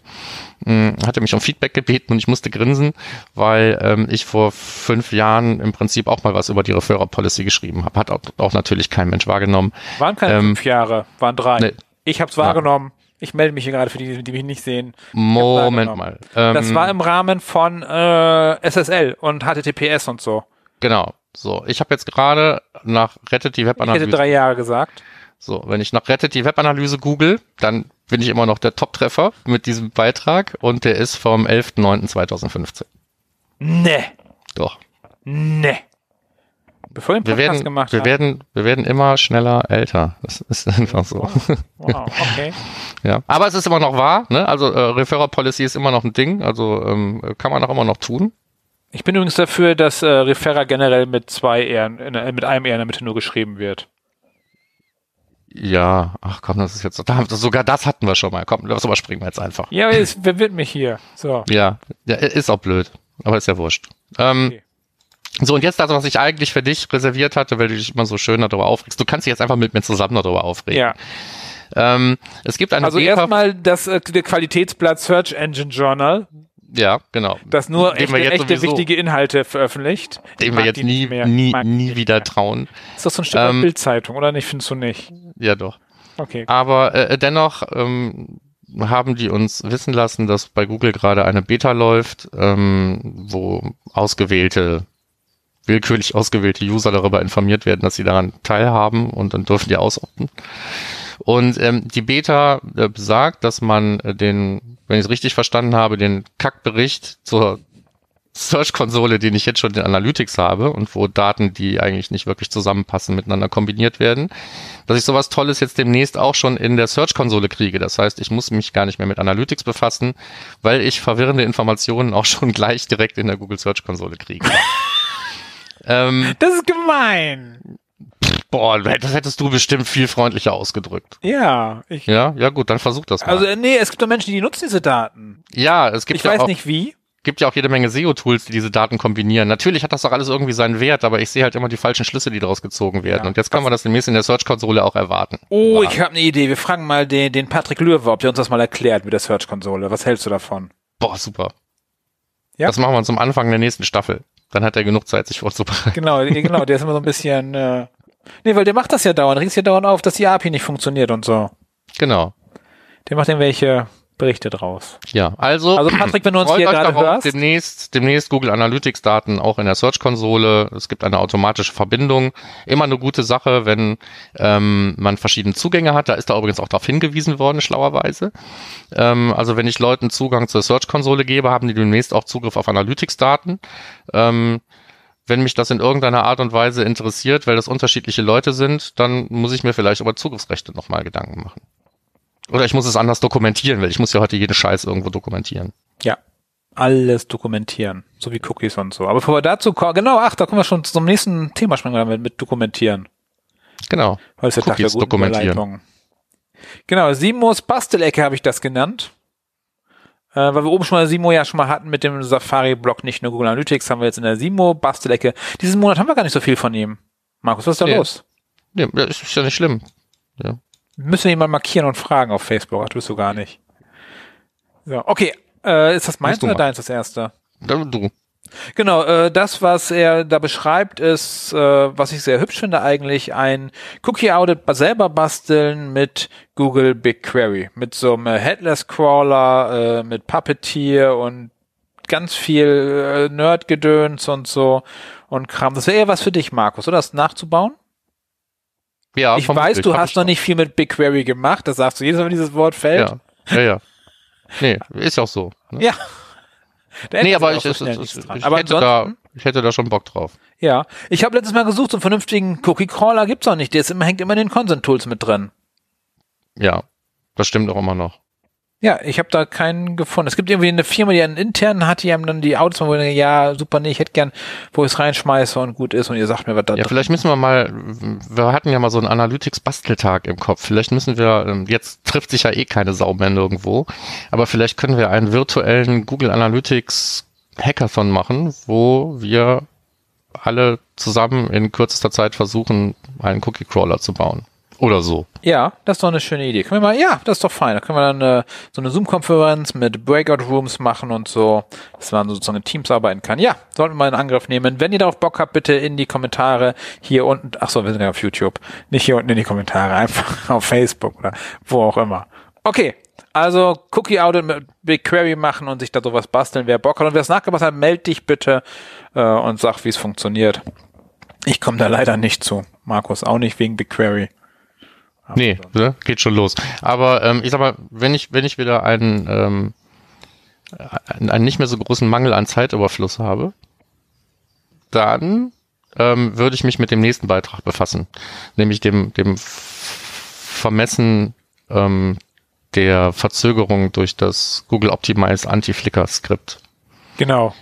mh, hatte mich um Feedback gebeten und ich musste grinsen, weil ähm, ich vor fünf Jahren im Prinzip auch mal was über die Referrer Policy geschrieben habe. Hat auch, auch natürlich kein Mensch wahrgenommen. waren keine ähm, fünf Jahre, waren drei. nee. Ich habe es wahrgenommen. Ich melde mich hier gerade für die, die mich nicht sehen. Moment mal. Ähm, Das war im Rahmen von äh, SSL und HTTPS und so. Genau. So, ich habe jetzt gerade nach Rettet die Ich hätte Webanalyse. drei Jahre gesagt. So, wenn ich nach Rettet die Webanalyse google, dann bin ich immer noch der Top-Treffer mit diesem Beitrag und der ist vom 11.09.2015. Nee. Doch. Nee. Bevor wir den Wir Podcast werden, gemacht wir haben. werden, wir werden immer schneller älter. Das ist [LAUGHS] einfach so. Wow, okay. [LAUGHS] Ja. Aber es ist immer noch wahr, ne? Also äh, Referral Policy ist immer noch ein Ding, also ähm, kann man auch immer noch tun. Ich bin übrigens dafür, dass äh, Refera generell mit zwei Ehren, äh, mit einem R in der Mitte nur geschrieben wird. Ja, ach komm, das ist jetzt [LAUGHS] sogar das hatten wir schon mal. Komm, das überspringen wir jetzt einfach. Ja, es wer wird mich hier. So. Ja, ja, ist auch blöd, aber ist ja wurscht. Ähm, Okay. So, und jetzt das, was ich eigentlich für dich reserviert hatte, weil du dich immer so schön darüber aufregst. Du kannst dich jetzt einfach mit mir zusammen darüber aufregen. Ja. Ähm, es gibt eine Also erstmal das äh, der Qualitätsblatt Search Engine Journal, Ja, genau. das nur echte, echte wichtige Inhalte veröffentlicht. Ich Dem wir jetzt nie, mehr. nie, nie wieder mehr. trauen. Ist doch so ein Stück Ähm, Bildzeitung, oder nicht? Findest du nicht? Ja, doch. Okay. Aber äh, dennoch ähm, haben die uns wissen lassen, dass bei Google gerade eine Beta läuft, ähm, wo ausgewählte, willkürlich ausgewählte User darüber informiert werden, dass sie daran teilhaben und dann dürfen die ausopten. Und ähm, die Beta äh, besagt, dass man äh, den, wenn ich es richtig verstanden habe, den Kackbericht zur Search-Konsole, den ich jetzt schon in Analytics habe und wo Daten, die eigentlich nicht wirklich zusammenpassen, miteinander kombiniert werden, dass ich sowas Tolles jetzt demnächst auch schon in der Search-Konsole kriege. Das heißt, ich muss mich gar nicht mehr mit Analytics befassen, weil ich verwirrende Informationen auch schon [LAUGHS] gleich direkt in der Google Search-Konsole kriege. Ähm, Das ist gemein. boah, das hättest du bestimmt viel freundlicher ausgedrückt. Ja, ich, Ja, ja gut, dann versuch das mal. also nee, es gibt doch Menschen, die nutzen diese Daten. ja, es gibt Ich ja weiß auch, nicht wie. gibt ja auch jede Menge SEO-Tools, die diese Daten kombinieren. Natürlich hat das doch alles irgendwie seinen Wert, aber ich sehe halt immer die falschen Schlüsse, die daraus gezogen werden. Ja. Und jetzt können wir das demnächst in der Search-Konsole auch erwarten. Oh, Ja. ich habe eine Idee. Wir fragen mal den, den Patrick Löwe, ob der uns das mal erklärt mit der Search-Konsole. Was hältst du davon? Boah, super. Ja. Das machen wir zum Anfang der nächsten Staffel. Dann hat er genug Zeit, sich vorzubereiten. Genau, äh, genau, der ist immer so ein bisschen. Äh, nee, weil der macht das ja dauernd, regt sich ja dauernd auf, dass die API nicht funktioniert und so. Genau. Der macht irgendwelche Berichte draus. Ja, also, Also Patrick, wenn du uns [CLEARS THROAT] hier gerade hörst. demnächst, demnächst Google Analytics Daten auch in der Search-Konsole. Es gibt eine automatische Verbindung. Immer eine gute Sache, wenn ähm, man verschiedene Zugänge hat. Da ist da übrigens auch darauf hingewiesen worden, schlauerweise. Ähm, also wenn ich Leuten Zugang zur Search-Konsole gebe, haben die demnächst auch Zugriff auf Analytics-Daten. Ähm, wenn mich das in irgendeiner Art und Weise interessiert, weil das unterschiedliche Leute sind, dann muss ich mir vielleicht über Zugriffsrechte nochmal Gedanken machen. Oder ich muss es anders dokumentieren, weil ich muss ja heute jede Scheiß irgendwo dokumentieren. Ja. Alles dokumentieren. So wie Cookies und so. Aber bevor wir dazu kommen, genau, ach, da kommen wir schon zum nächsten Thema springen wir damit mit dokumentieren. Genau. Weil es der Tag der Cookies dokumentieren. Überleitung. Genau, Simos Bastelecke habe ich das genannt. Äh, weil wir oben schon mal Simo ja schon mal hatten mit dem Safari-Blog, nicht nur Google Analytics, haben wir jetzt in der Simo Bastelecke. Diesen Monat haben wir gar nicht so viel von ihm. Markus, was ist da Nee. los? Ja, ja, ist ja nicht schlimm. Müssen wir ihn mal markieren und fragen auf Facebook. Ach, tust du gar nicht. So, okay. Äh, ist das meins oder deins das erste? Da- Du. Genau, äh, das, was er da beschreibt, ist, äh, was ich sehr hübsch finde eigentlich, ein Cookie-Audit selber basteln mit Google BigQuery. Mit so einem äh, Headless-Crawler, äh, mit Puppeteer und ganz viel äh, Nerd-Gedöns und so und Kram. Das wäre eher was für dich, Markus, oder? Das nachzubauen? Ja, ich weiß, du hast ich noch nicht viel mit BigQuery gemacht. Das sagst du jedes Mal, wenn dieses Wort fällt. Ja, ja, ja. Nee, ist ja auch so. Ne? Ja. [LAUGHS] Da nee, aber ich, so es- dran. ich, Aber hätte da, ich hätte da schon Bock drauf. ja. Ich habe letztes Mal gesucht, so einen vernünftigen Cookie-Crawler gibt's auch nicht. Der ist immer, hängt immer in den Consent-Tools mit drin. Ja, das stimmt auch immer noch. Ja, ich habe da keinen gefunden. Es gibt irgendwie eine Firma, die einen internen hat, die haben dann die Audits, wo ich denke, ja, super, nee, ich hätte gern, wo ich es reinschmeiße und gut ist und ihr sagt mir, was da Ja, vielleicht müssen wir mal, wir hatten ja mal so einen Analytics-Basteltag im Kopf. Vielleicht müssen wir, ähm, jetzt trifft sich ja eh keine Sau mehr nirgendwo, aber vielleicht können wir einen virtuellen Google Analytics Hackathon machen, wo wir alle zusammen in kürzester Zeit versuchen, einen Cookie-Crawler zu bauen. Oder so. Ja, das ist doch eine schöne Idee. Können wir mal, ja, das ist doch fein. Da können wir dann äh, so eine Zoom-Konferenz mit Breakout-Rooms machen und so, dass man sozusagen in Teams arbeiten kann. Ja, sollten wir mal in Angriff nehmen. Wenn ihr darauf Bock habt, bitte in die Kommentare hier unten. Ach so, wir sind ja auf YouTube. Nicht hier unten in die Kommentare, [LAUGHS] einfach auf Facebook oder wo auch immer. Okay, also Cookie Audit mit BigQuery machen und sich da sowas basteln. Wer Bock hat und wer es nachgebastelt hat, meld dich bitte äh, und sag, wie es funktioniert. Ich komme da leider nicht zu. Markus auch nicht wegen BigQuery. Nee, ne? geht schon los. Aber ähm, ich sag mal, wenn ich, wenn ich wieder einen, ähm, einen, nicht mehr so großen Mangel an Zeitüberfluss habe, dann ähm, würde ich mich mit dem nächsten Beitrag befassen, nämlich dem, dem Vermessen ähm, der Verzögerung durch das Google Optimize Anti-Flickr-Skript. Genau.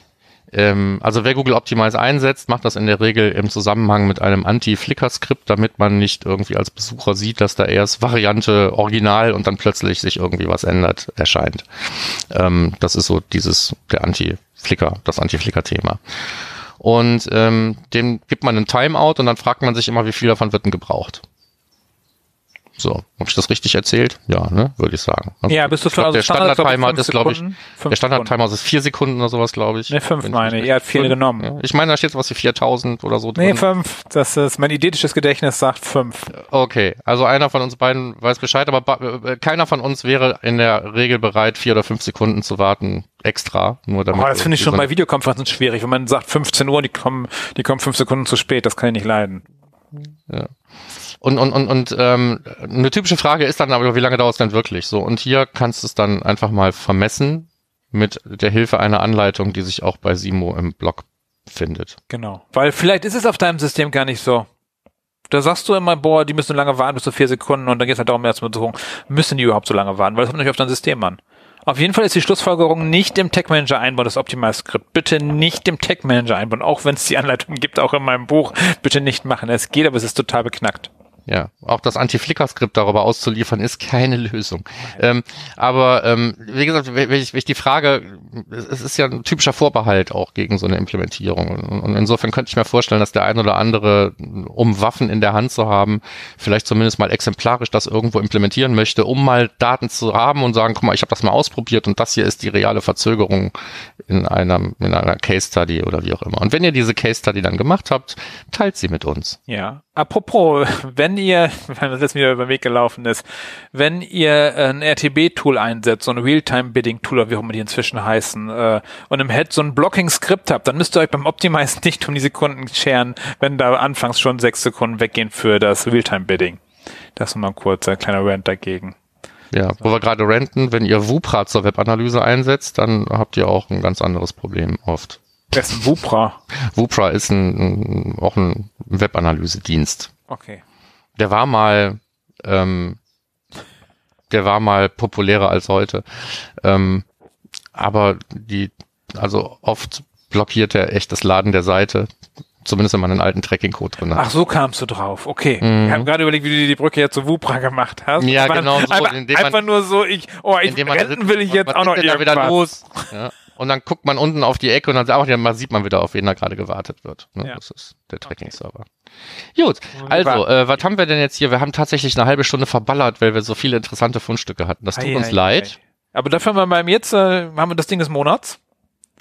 Ähm, also wer Google Optimize einsetzt, macht das in der Regel im Zusammenhang mit einem Anti-Flickr-Skript, damit man nicht irgendwie als Besucher sieht, dass da erst Variante Original und dann plötzlich sich irgendwie was ändert, erscheint. Ähm, das ist so dieses, der Anti-Flickr, das Anti-Flickr-Thema. Und ähm, dem gibt man einen Timeout und dann fragt man sich immer, wie viel davon wird denn gebraucht. So, habe ich das richtig erzählt? Ja, ne, würde ich sagen. Also ja, bist du glaub, also Der Standard-Timer ist, glaube ich, der Standard Standard-Timer ist vier Sekunden oder sowas, glaube ich. Ne, fünf meine ich. Er hat viele Fünf? genommen. Ja. Ich meine, da steht sowas wie 4000 oder so drin. Nee, fünf. Das ist, mein identisches Gedächtnis sagt fünf. Okay, also einer von uns beiden weiß Bescheid, aber äh, keiner von uns wäre in der Regel bereit, vier oder fünf Sekunden zu warten, extra, nur damit. Oh, das finde ich schon bei Videokonferenzen schwierig. Wenn man sagt 15 Uhr, die kommen, die kommen fünf Sekunden zu spät. Das kann ich nicht leiden. Und, und, und, und ähm, eine typische Frage ist dann aber, wie lange dauert es denn wirklich? So, und hier kannst du es dann einfach mal vermessen mit der Hilfe einer Anleitung, die sich auch bei Simo im Blog findet. Genau. Weil vielleicht ist es auf deinem System gar nicht so. Da sagst du immer, boah, die müssen lange warten bis zu vier Sekunden und dann geht es halt darum, erstmal zu gucken, müssen die überhaupt so lange warten? Weil das kommt natürlich auf dein System an. Auf jeden Fall ist die Schlussfolgerung nicht im Tech Manager einbauen, das Optimize-Skript. Bitte nicht im Tech Manager einbauen, auch wenn es die Anleitung gibt, auch in meinem Buch. Bitte nicht machen. Es geht, aber es ist total beknackt. Ja, auch das Anti-Flickr-Skript darüber auszuliefern, ist keine Lösung. Ähm, aber ähm, wie gesagt, wenn ich, wenn ich die Frage, es ist ja ein typischer Vorbehalt auch gegen so eine Implementierung. Und, und insofern könnte ich mir vorstellen, dass der ein oder andere, um Waffen in der Hand zu haben, vielleicht zumindest mal exemplarisch das irgendwo implementieren möchte, um mal Daten zu haben und sagen, guck mal, ich habe das mal ausprobiert und das hier ist die reale Verzögerung in einem in einer Case Study oder wie auch immer. Und wenn ihr diese Case Study dann gemacht habt, teilt sie mit uns. Ja. Apropos, [LAUGHS] wenn ihr, [LAUGHS] wenn das jetzt wieder über den Weg gelaufen ist, wenn ihr ein RTB-Tool einsetzt, so ein Real-Time-Bidding-Tool oder wie auch immer die inzwischen heißen, äh, und im Head so ein Blocking-Skript habt, dann müsst ihr euch beim Optimize [LAUGHS] nicht um die Sekunden scheren, wenn da anfangs schon sechs Sekunden weggehen für das Real-Time-Bidding. Das nochmal ein kurzer kleiner Rant dagegen. Ja, wo wir gerade renten, wenn ihr Wupra zur Webanalyse einsetzt, dann habt ihr auch ein ganz anderes Problem oft. Das ist ein Wupra. Wupra ist ein, auch ein Webanalyse-Dienst. Okay. Der war mal, ähm, der war mal populärer als heute. Ähm, aber die, also oft blockiert er echt das Laden der Seite. Zumindest wenn man einen alten Tracking-Code drin hat. Ach, so kamst du drauf. Okay. Mhm. Ich habe gerade überlegt, wie du die Brücke jetzt zu Wupra gemacht hast. Ja, genau so, Einfach, man- einfach nur so, ich, oh, ich sitzt, will ich jetzt auch noch denn da wieder irgendwas. los? [LAUGHS] Ja. Und dann guckt man unten auf die Ecke und dann sieht man wieder, auf wen da gerade gewartet wird. Ne? Ja. Das ist der Tracking-Server. Gut, also, äh, was haben wir denn jetzt hier? Wir haben tatsächlich eine halbe Stunde verballert, weil wir so viele interessante Fundstücke hatten. Das tut Ei, uns ei, leid. ei. Aber dafür haben wir beim jetzt, äh, haben wir das Ding des Monats.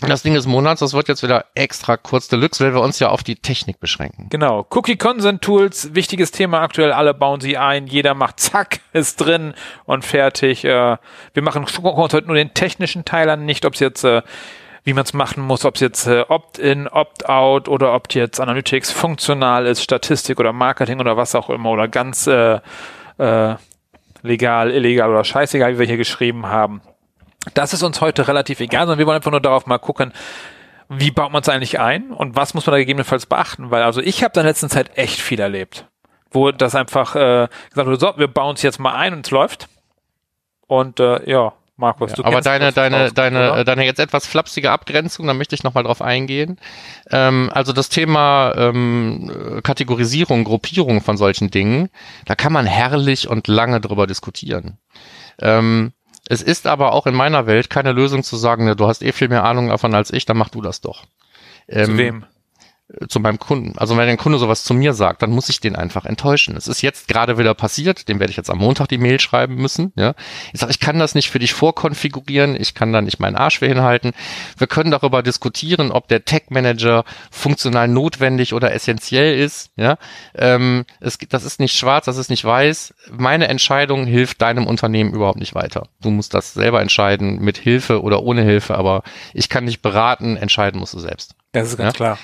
Das Ding des Monats, das wird jetzt wieder extra kurz Deluxe, weil wir uns ja auf die Technik beschränken. Genau. Cookie Consent Tools, wichtiges Thema aktuell. Alle bauen sie ein. Jeder macht zack, ist drin und fertig. Äh, wir machen uns heute nur den technischen Teil an, nicht ob es jetzt, äh, wie man es machen muss, ob es jetzt äh, Opt-in, Opt-out oder ob jetzt Analytics funktional ist, Statistik oder Marketing oder was auch immer oder ganz äh, äh, legal, illegal oder scheißegal, wie wir hier geschrieben haben. Das ist uns heute relativ egal, sondern wir wollen einfach nur darauf mal gucken, wie baut man es eigentlich ein und was muss man da gegebenenfalls beachten? Weil also ich habe da in letzter Zeit echt viel erlebt, wo das einfach äh, gesagt wurde, so, wir bauen es jetzt mal ein und es läuft. Und äh, ja, Markus, du Aber deine, das deine, deine, oder? deine jetzt etwas flapsige Abgrenzung, da möchte ich nochmal drauf eingehen. Ähm, also das Thema ähm, äh, Kategorisierung, Gruppierung von solchen Dingen, da kann man herrlich und lange drüber diskutieren. Ähm, es ist aber auch in meiner Welt keine Lösung zu sagen, ne, du hast eh viel mehr Ahnung davon als ich, dann mach du das doch. Ähm, Zu wem? Zu meinem Kunden. Also wenn ein Kunde sowas zu mir sagt, dann muss ich den einfach enttäuschen. Es ist jetzt gerade wieder passiert, dem werde ich jetzt am Montag die Mail schreiben müssen. Ja, ich sage, ich kann das nicht für dich vorkonfigurieren, ich kann da nicht meinen Arsch für hinhalten. Wir können darüber diskutieren, ob der Tech Manager funktional notwendig oder essentiell ist. Ja, ähm, es, das ist nicht schwarz, das ist nicht weiß. Meine Entscheidung hilft deinem Unternehmen überhaupt nicht weiter. Du musst das selber entscheiden, mit Hilfe oder ohne Hilfe, aber ich kann dich beraten, entscheiden musst du selbst. Das ist ganz Ja? klar.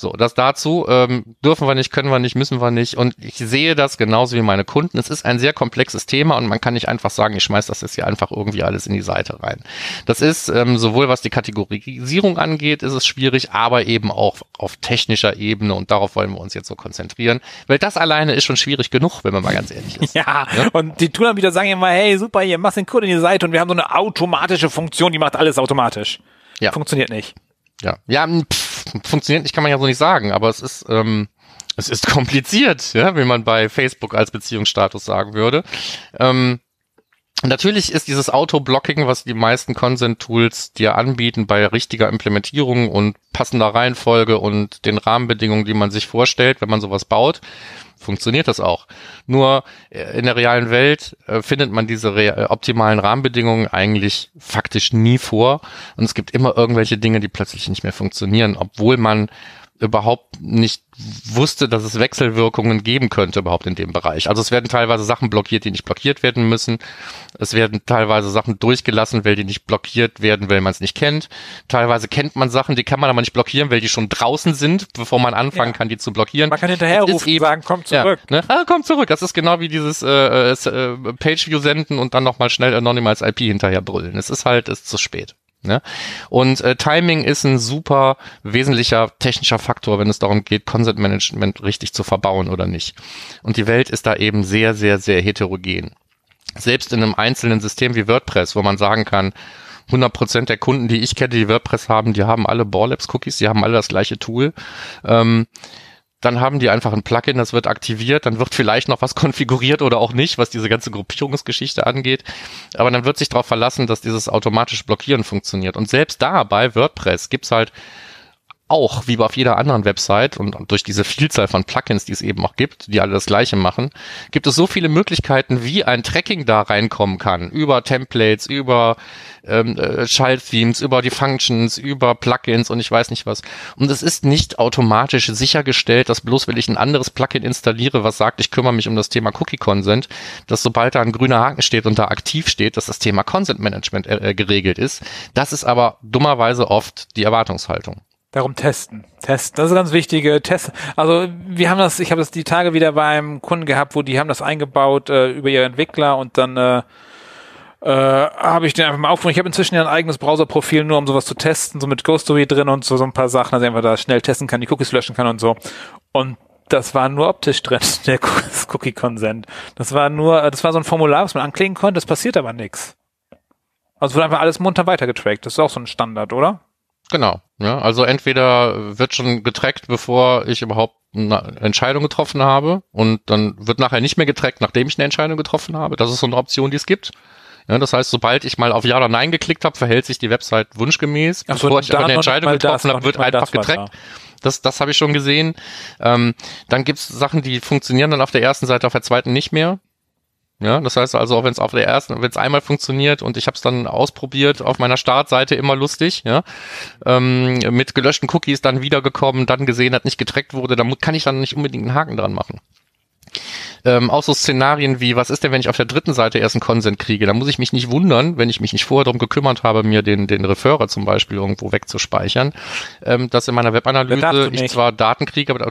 So, das dazu ähm, dürfen wir nicht, können wir nicht, müssen wir nicht. Und ich sehe das genauso wie meine Kunden. Es ist ein sehr komplexes Thema und man kann nicht einfach sagen, ich schmeiß das jetzt hier einfach irgendwie alles in die Seite rein. Das ist ähm, sowohl was die Kategorisierung angeht, ist es schwierig, aber eben auch auf technischer Ebene und darauf wollen wir uns jetzt so konzentrieren, weil das alleine ist schon schwierig genug, wenn man mal ganz ehrlich ist. [LAUGHS] Ja, ja? und die tun dann wieder sagen immer, hey, super, ihr macht den Code in die Seite und wir haben so eine automatische Funktion, die macht alles automatisch. Ja. Funktioniert nicht. Ja, ja, pff, [LAUGHS] funktioniert nicht, kann man ja so nicht sagen, aber es ist, ähm, es ist [LAUGHS] kompliziert, ja, wie man bei Facebook als Beziehungsstatus sagen würde. Ähm, Natürlich ist dieses Auto-Blocking, was die meisten Consent-Tools dir anbieten, bei richtiger Implementierung und passender Reihenfolge und den Rahmenbedingungen, die man sich vorstellt, wenn man sowas baut, funktioniert das auch. Nur äh, in der realen Welt äh, findet man diese äh, optimalen Rahmenbedingungen eigentlich faktisch nie vor und es gibt immer irgendwelche Dinge, die plötzlich nicht mehr funktionieren, obwohl man überhaupt nicht wusste, dass es Wechselwirkungen geben könnte überhaupt in dem Bereich. Also es werden teilweise Sachen blockiert, die nicht blockiert werden müssen. Es werden teilweise Sachen durchgelassen, weil die nicht blockiert werden, weil man es nicht kennt. Teilweise kennt man Sachen, die kann man aber nicht blockieren, weil die schon draußen sind, bevor man anfangen ja. kann, die zu blockieren. Man kann hinterher rufen eben, sagen, komm zurück. Ja, ne? ah, komm zurück. Das ist genau wie dieses äh, äh, Pageview senden und dann nochmal schnell Anonymous IP hinterher brüllen. Es ist halt, ist zu spät. Ne? Und äh, Timing ist ein super wesentlicher technischer Faktor, wenn es darum geht, Consent Management richtig zu verbauen oder nicht. Und die Welt ist da eben sehr, sehr, sehr heterogen. Selbst in einem einzelnen System wie WordPress, wo man sagen kann, 100% der Kunden, die ich kenne, die WordPress haben, die haben alle Borlabs Cookies, die haben alle das gleiche Tool. Ähm, dann haben die einfach ein Plugin, das wird aktiviert, dann wird [LAUGHS] vielleicht noch was konfiguriert oder auch nicht, was diese ganze Gruppierungsgeschichte angeht. Aber dann wird sich darauf verlassen, dass dieses automatische Blockieren funktioniert. Und selbst da bei WordPress gibt's halt auch, wie auf jeder anderen Website und durch diese Vielzahl von Plugins, die es eben auch gibt, die alle das Gleiche machen, gibt es so viele Möglichkeiten, wie ein Tracking da reinkommen kann. Über Templates, über ähm, äh, Child-Themes, über die Functions, über Plugins und ich weiß nicht was. Und es ist nicht automatisch sichergestellt, dass bloß, wenn ich ein anderes Plugin installiere, was sagt, ich kümmere mich um das Thema Cookie-Consent, dass sobald da ein grüner Haken steht und da aktiv steht, dass das Thema Consent-Management äh, geregelt ist. Das ist aber dummerweise oft die Erwartungshaltung. Darum testen. Testen. Das ist ganz wichtige Test. Also wir haben das, ich habe das die Tage wieder beim Kunden gehabt, wo die haben das eingebaut äh, über ihre Entwickler und dann äh, äh, habe ich den einfach mal aufgerufen. Ich habe inzwischen ja ein eigenes Browserprofil, nur um sowas zu testen, so mit Ghostory drin und so, so ein paar Sachen, dass ich einfach da schnell testen kann, die Cookies löschen kann und so. Und das war nur optisch drin, [LAUGHS] der Cookie Consent. Das war nur, das war so ein Formular, was man anklicken konnte, das passiert aber nichts. Also wird einfach alles munter weitergetrackt. Das ist auch so ein Standard, oder? Genau. Ja, also entweder wird schon getrackt, bevor ich überhaupt eine Entscheidung getroffen habe und dann wird nachher nicht mehr getrackt, nachdem ich eine Entscheidung getroffen habe. Das ist so eine Option, die es gibt. Ja, das heißt, sobald ich mal auf Ja oder Nein geklickt habe, verhält sich die Website wunschgemäß. So, bevor ich aber eine Entscheidung getroffen habe, wird einfach getrackt. Das, das habe ich schon gesehen. Ähm, dann gibt's Sachen, die funktionieren dann auf der ersten Seite, auf der zweiten nicht mehr. Ja, das heißt also, auch wenn es auf der ersten, wenn es einmal funktioniert und ich habe es dann ausprobiert auf meiner Startseite immer lustig, ja, ähm, mit gelöschten Cookies dann wiedergekommen, dann gesehen hat, nicht getrackt wurde, dann kann ich dann nicht unbedingt einen Haken dran machen. Ähm, auch so Szenarien wie, was ist denn, wenn ich auf der dritten Seite erst einen Consent kriege? Da muss ich mich nicht wundern, wenn ich mich nicht vorher darum gekümmert habe, mir den, den Referrer zum Beispiel irgendwo wegzuspeichern, ähm, dass in meiner Webanalyse ich zwar Daten kriege, aber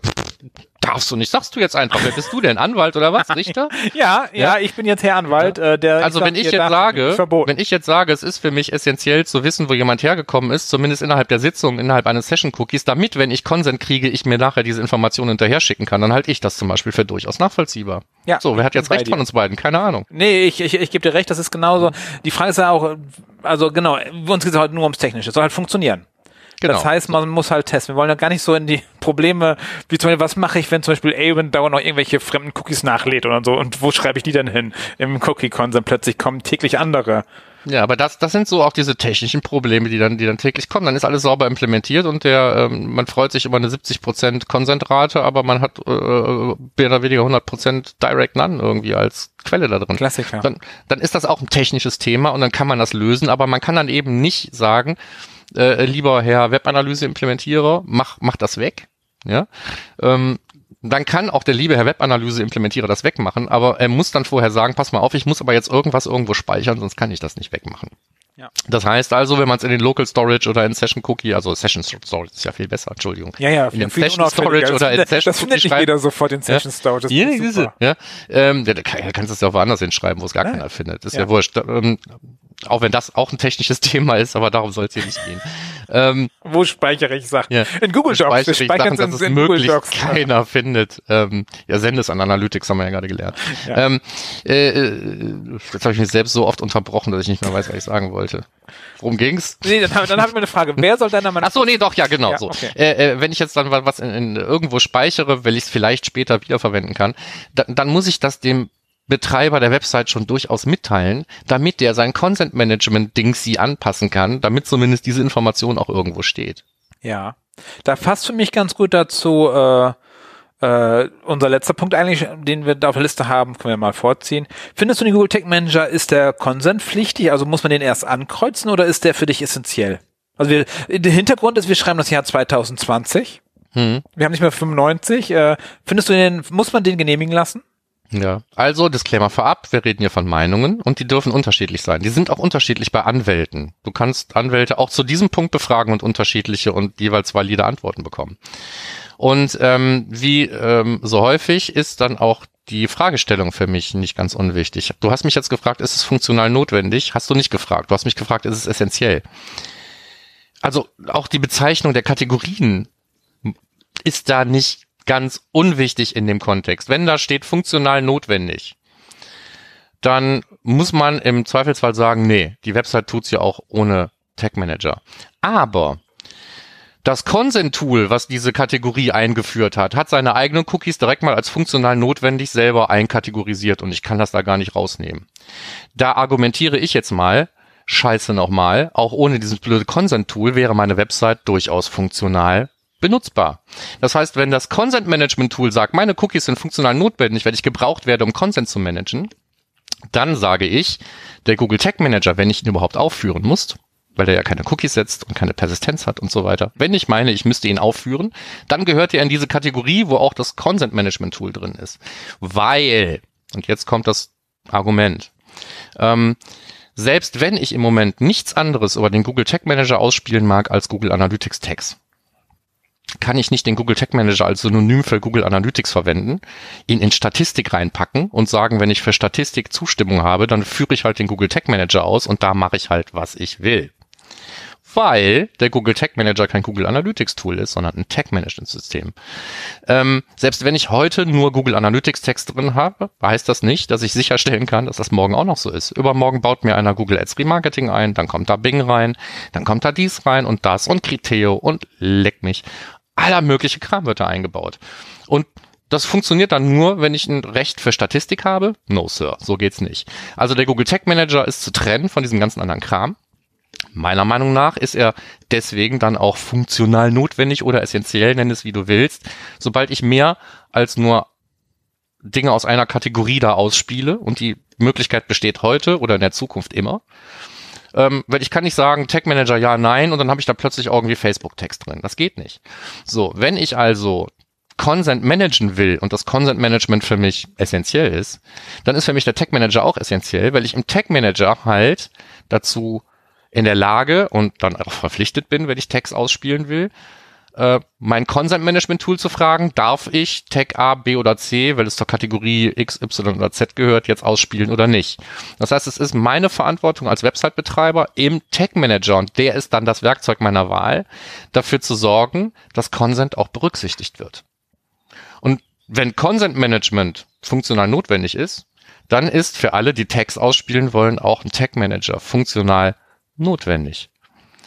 darfst du nicht. Sagst du jetzt einfach, wer bist du denn? Anwalt oder was? Richter? [LAUGHS] ja, ja, ja, ich bin jetzt Herr Anwalt. Ja. Äh, der, also ich wenn ich jetzt sage, wenn ich jetzt sage, es ist für mich essentiell zu wissen, wo jemand hergekommen ist, zumindest innerhalb der Sitzung, innerhalb eines Session-Cookies, damit, wenn ich Consent kriege, ich mir nachher diese Informationen hinterher schicken kann, dann halte ich das zum Beispiel für durchaus nachvollziehbar. Ja. So, wer hat jetzt recht von uns beiden? Keine Ahnung. Nee, ich, ich, ich gebe dir recht, das ist genauso. Die Frage ist ja auch, also genau, uns geht es heute nur ums Technische. Es soll halt funktionieren. Genau. Das heißt, man muss halt testen. Wir wollen ja gar nicht so in die [LAUGHS] Probleme, wie zum Beispiel, was mache ich, wenn zum Beispiel Avon dauernd noch irgendwelche fremden Cookies nachlädt oder so und wo schreibe ich die denn hin? Im Cookie-Consent plötzlich kommen täglich andere. Ja, aber das, das sind so auch diese technischen Probleme, die dann, die dann täglich kommen. Dann ist alles sauber implementiert und der, ähm, man freut sich über eine 70% Konsentrate, aber man hat äh, mehr oder weniger 100% Direct None irgendwie als Quelle da drin. Klassiker. Dann, dann ist das auch ein technisches Thema und dann kann man das lösen, aber man kann dann eben nicht sagen, äh, lieber Herr Webanalyse-Implementierer, mach, mach das weg. Ja, ähm, dann kann auch der liebe Herr Webanalyse-Implementierer das wegmachen, aber er muss dann vorher sagen, pass mal auf, ich muss aber jetzt irgendwas irgendwo speichern, sonst kann ich das nicht wegmachen. Ja. Das heißt also, wenn man es in den Local Storage oder in Session Cookie, also Session Storage ist ja viel besser, Entschuldigung. Ja, ja, in den viel Session Storage oder in das, Session das findet Cookie nicht jeder sofort in Session Storage. Das Ja, ist ja. Ähm, ja, da kann- da kannst du es ja auch woanders hinschreiben, wo es gar Ja. keiner findet. Ist ja, Ja. wurscht. Ähm, auch wenn das auch ein technisches [LAUGHS] Thema ist, aber darum soll es hier nicht gehen. Ähm, Wo speichere ich Sachen? Ja. In Google Docs. speichere ich speichern Sachen, dass in, es möglichst Docs. [LAUGHS] keiner findet. Ähm, ja, sende es an Analytics, haben wir ja gerade gelernt. Ja. Ähm, äh, äh, jetzt habe ich mich selbst so oft unterbrochen, dass ich nicht mehr weiß, was ich sagen wollte. Worum ging's? Nee, dann, dann habe ich mir eine Frage. Wer soll deiner Meinung Ach so, nee, doch, ja, genau Ja, so. okay. Äh, äh, wenn ich jetzt dann wa- was in, in irgendwo speichere, weil ich es vielleicht später wiederverwenden kann, dann, dann muss ich das dem Betreiber der Website schon durchaus mitteilen, damit der sein Content Management Ding sie anpassen kann, damit zumindest diese Information auch irgendwo steht. Ja, da passt für mich ganz gut dazu äh, äh, unser letzter Punkt eigentlich, den wir da auf der Liste haben, können wir mal vorziehen. Findest du den Google Tag Manager, ist der konsentpflichtig? Also muss man den erst ankreuzen oder ist der für dich essentiell? Also wir, der Hintergrund ist, wir schreiben das Jahr 2020. Hm. Wir haben nicht mehr 95. Äh, findest du den, muss man den genehmigen lassen? Ja, also Disclaimer vorab, wir reden hier von Meinungen und die dürfen unterschiedlich sein. Die sind auch unterschiedlich bei Anwälten. Du kannst Anwälte auch zu diesem Punkt befragen und unterschiedliche und jeweils valide Antworten bekommen. Und ähm, wie ähm, so häufig ist dann auch die Fragestellung für mich nicht ganz unwichtig. Du hast mich jetzt gefragt, ist es funktional notwendig? Hast du nicht gefragt. Du hast mich gefragt, ist es essentiell? Also auch die Bezeichnung der Kategorien ist da nicht ganz unwichtig in dem Kontext. Wenn da steht funktional notwendig, dann muss man im Zweifelsfall sagen, nee, die Website tut's ja auch ohne Tag Manager. Aber das Consent-Tool, was diese Kategorie eingeführt hat, hat seine eigenen Cookies direkt mal als funktional notwendig selber einkategorisiert und ich kann das da gar nicht rausnehmen. Da argumentiere ich jetzt mal, scheiße nochmal, auch ohne dieses blöde Consent-Tool wäre meine Website durchaus funktional benutzbar. Das heißt, wenn das Consent Management Tool sagt, meine Cookies sind funktional notwendig, wenn ich gebraucht werde, um Consent zu managen, dann sage ich, der Google Tag Manager, wenn ich ihn überhaupt aufführen muss, weil der ja keine Cookies setzt und keine Persistenz hat und so weiter. Wenn ich meine, ich müsste ihn aufführen, dann gehört er in diese Kategorie, wo auch das Consent Management Tool drin ist. Weil, und jetzt kommt das Argument, ähm, selbst wenn ich im Moment nichts anderes über den Google Tag Manager ausspielen mag als Google Analytics Tags, kann ich nicht den Google Tag Manager als Synonym für Google Analytics verwenden, ihn in Statistik reinpacken und sagen, wenn ich für Statistik Zustimmung habe, dann führe ich halt den Google Tag Manager aus und da mache ich halt, was ich will. Weil der Google Tag Manager kein Google Analytics Tool ist, sondern ein Tag Management System. Ähm, selbst wenn ich heute nur Google Analytics Text drin habe, heißt das nicht, dass ich sicherstellen kann, dass das morgen auch noch so ist. Übermorgen baut mir einer Google Ads Remarketing ein, dann kommt da Bing rein, dann kommt da dies rein und das und Criteo und leck mich. Aller mögliche Kram wird da eingebaut. Und das funktioniert dann nur, wenn ich ein Recht für Statistik habe? No, Sir, so geht's nicht. Also der Google Tag Manager ist zu trennen von diesem ganzen anderen Kram. Meiner Meinung nach ist er deswegen dann auch funktional notwendig oder essentiell, nenn es wie du willst, sobald ich mehr als nur Dinge aus einer Kategorie da ausspiele und die Möglichkeit besteht heute oder in der Zukunft immer. Ähm, weil ich kann nicht sagen, Tag Manager ja, nein, und dann habe ich da plötzlich irgendwie Facebook-Text drin. Das geht nicht. So, wenn ich also Consent managen will und das Consent Management für mich essentiell ist, dann ist für mich der Tag Manager auch essentiell, weil ich im Tag Manager halt dazu in der Lage und dann auch verpflichtet bin, wenn ich Tags ausspielen will, äh, mein Consent Management Tool zu fragen, darf ich Tag A, B oder C, weil es zur Kategorie X, Y oder Z gehört, jetzt ausspielen oder nicht. Das heißt, es ist meine Verantwortung als Website-Betreiber im Tag Manager und der ist dann das Werkzeug meiner Wahl, dafür zu sorgen, dass Consent auch berücksichtigt wird. Und wenn Consent Management funktional notwendig ist, dann ist für alle, die Tags ausspielen wollen, auch ein Tag Manager funktional notwendig.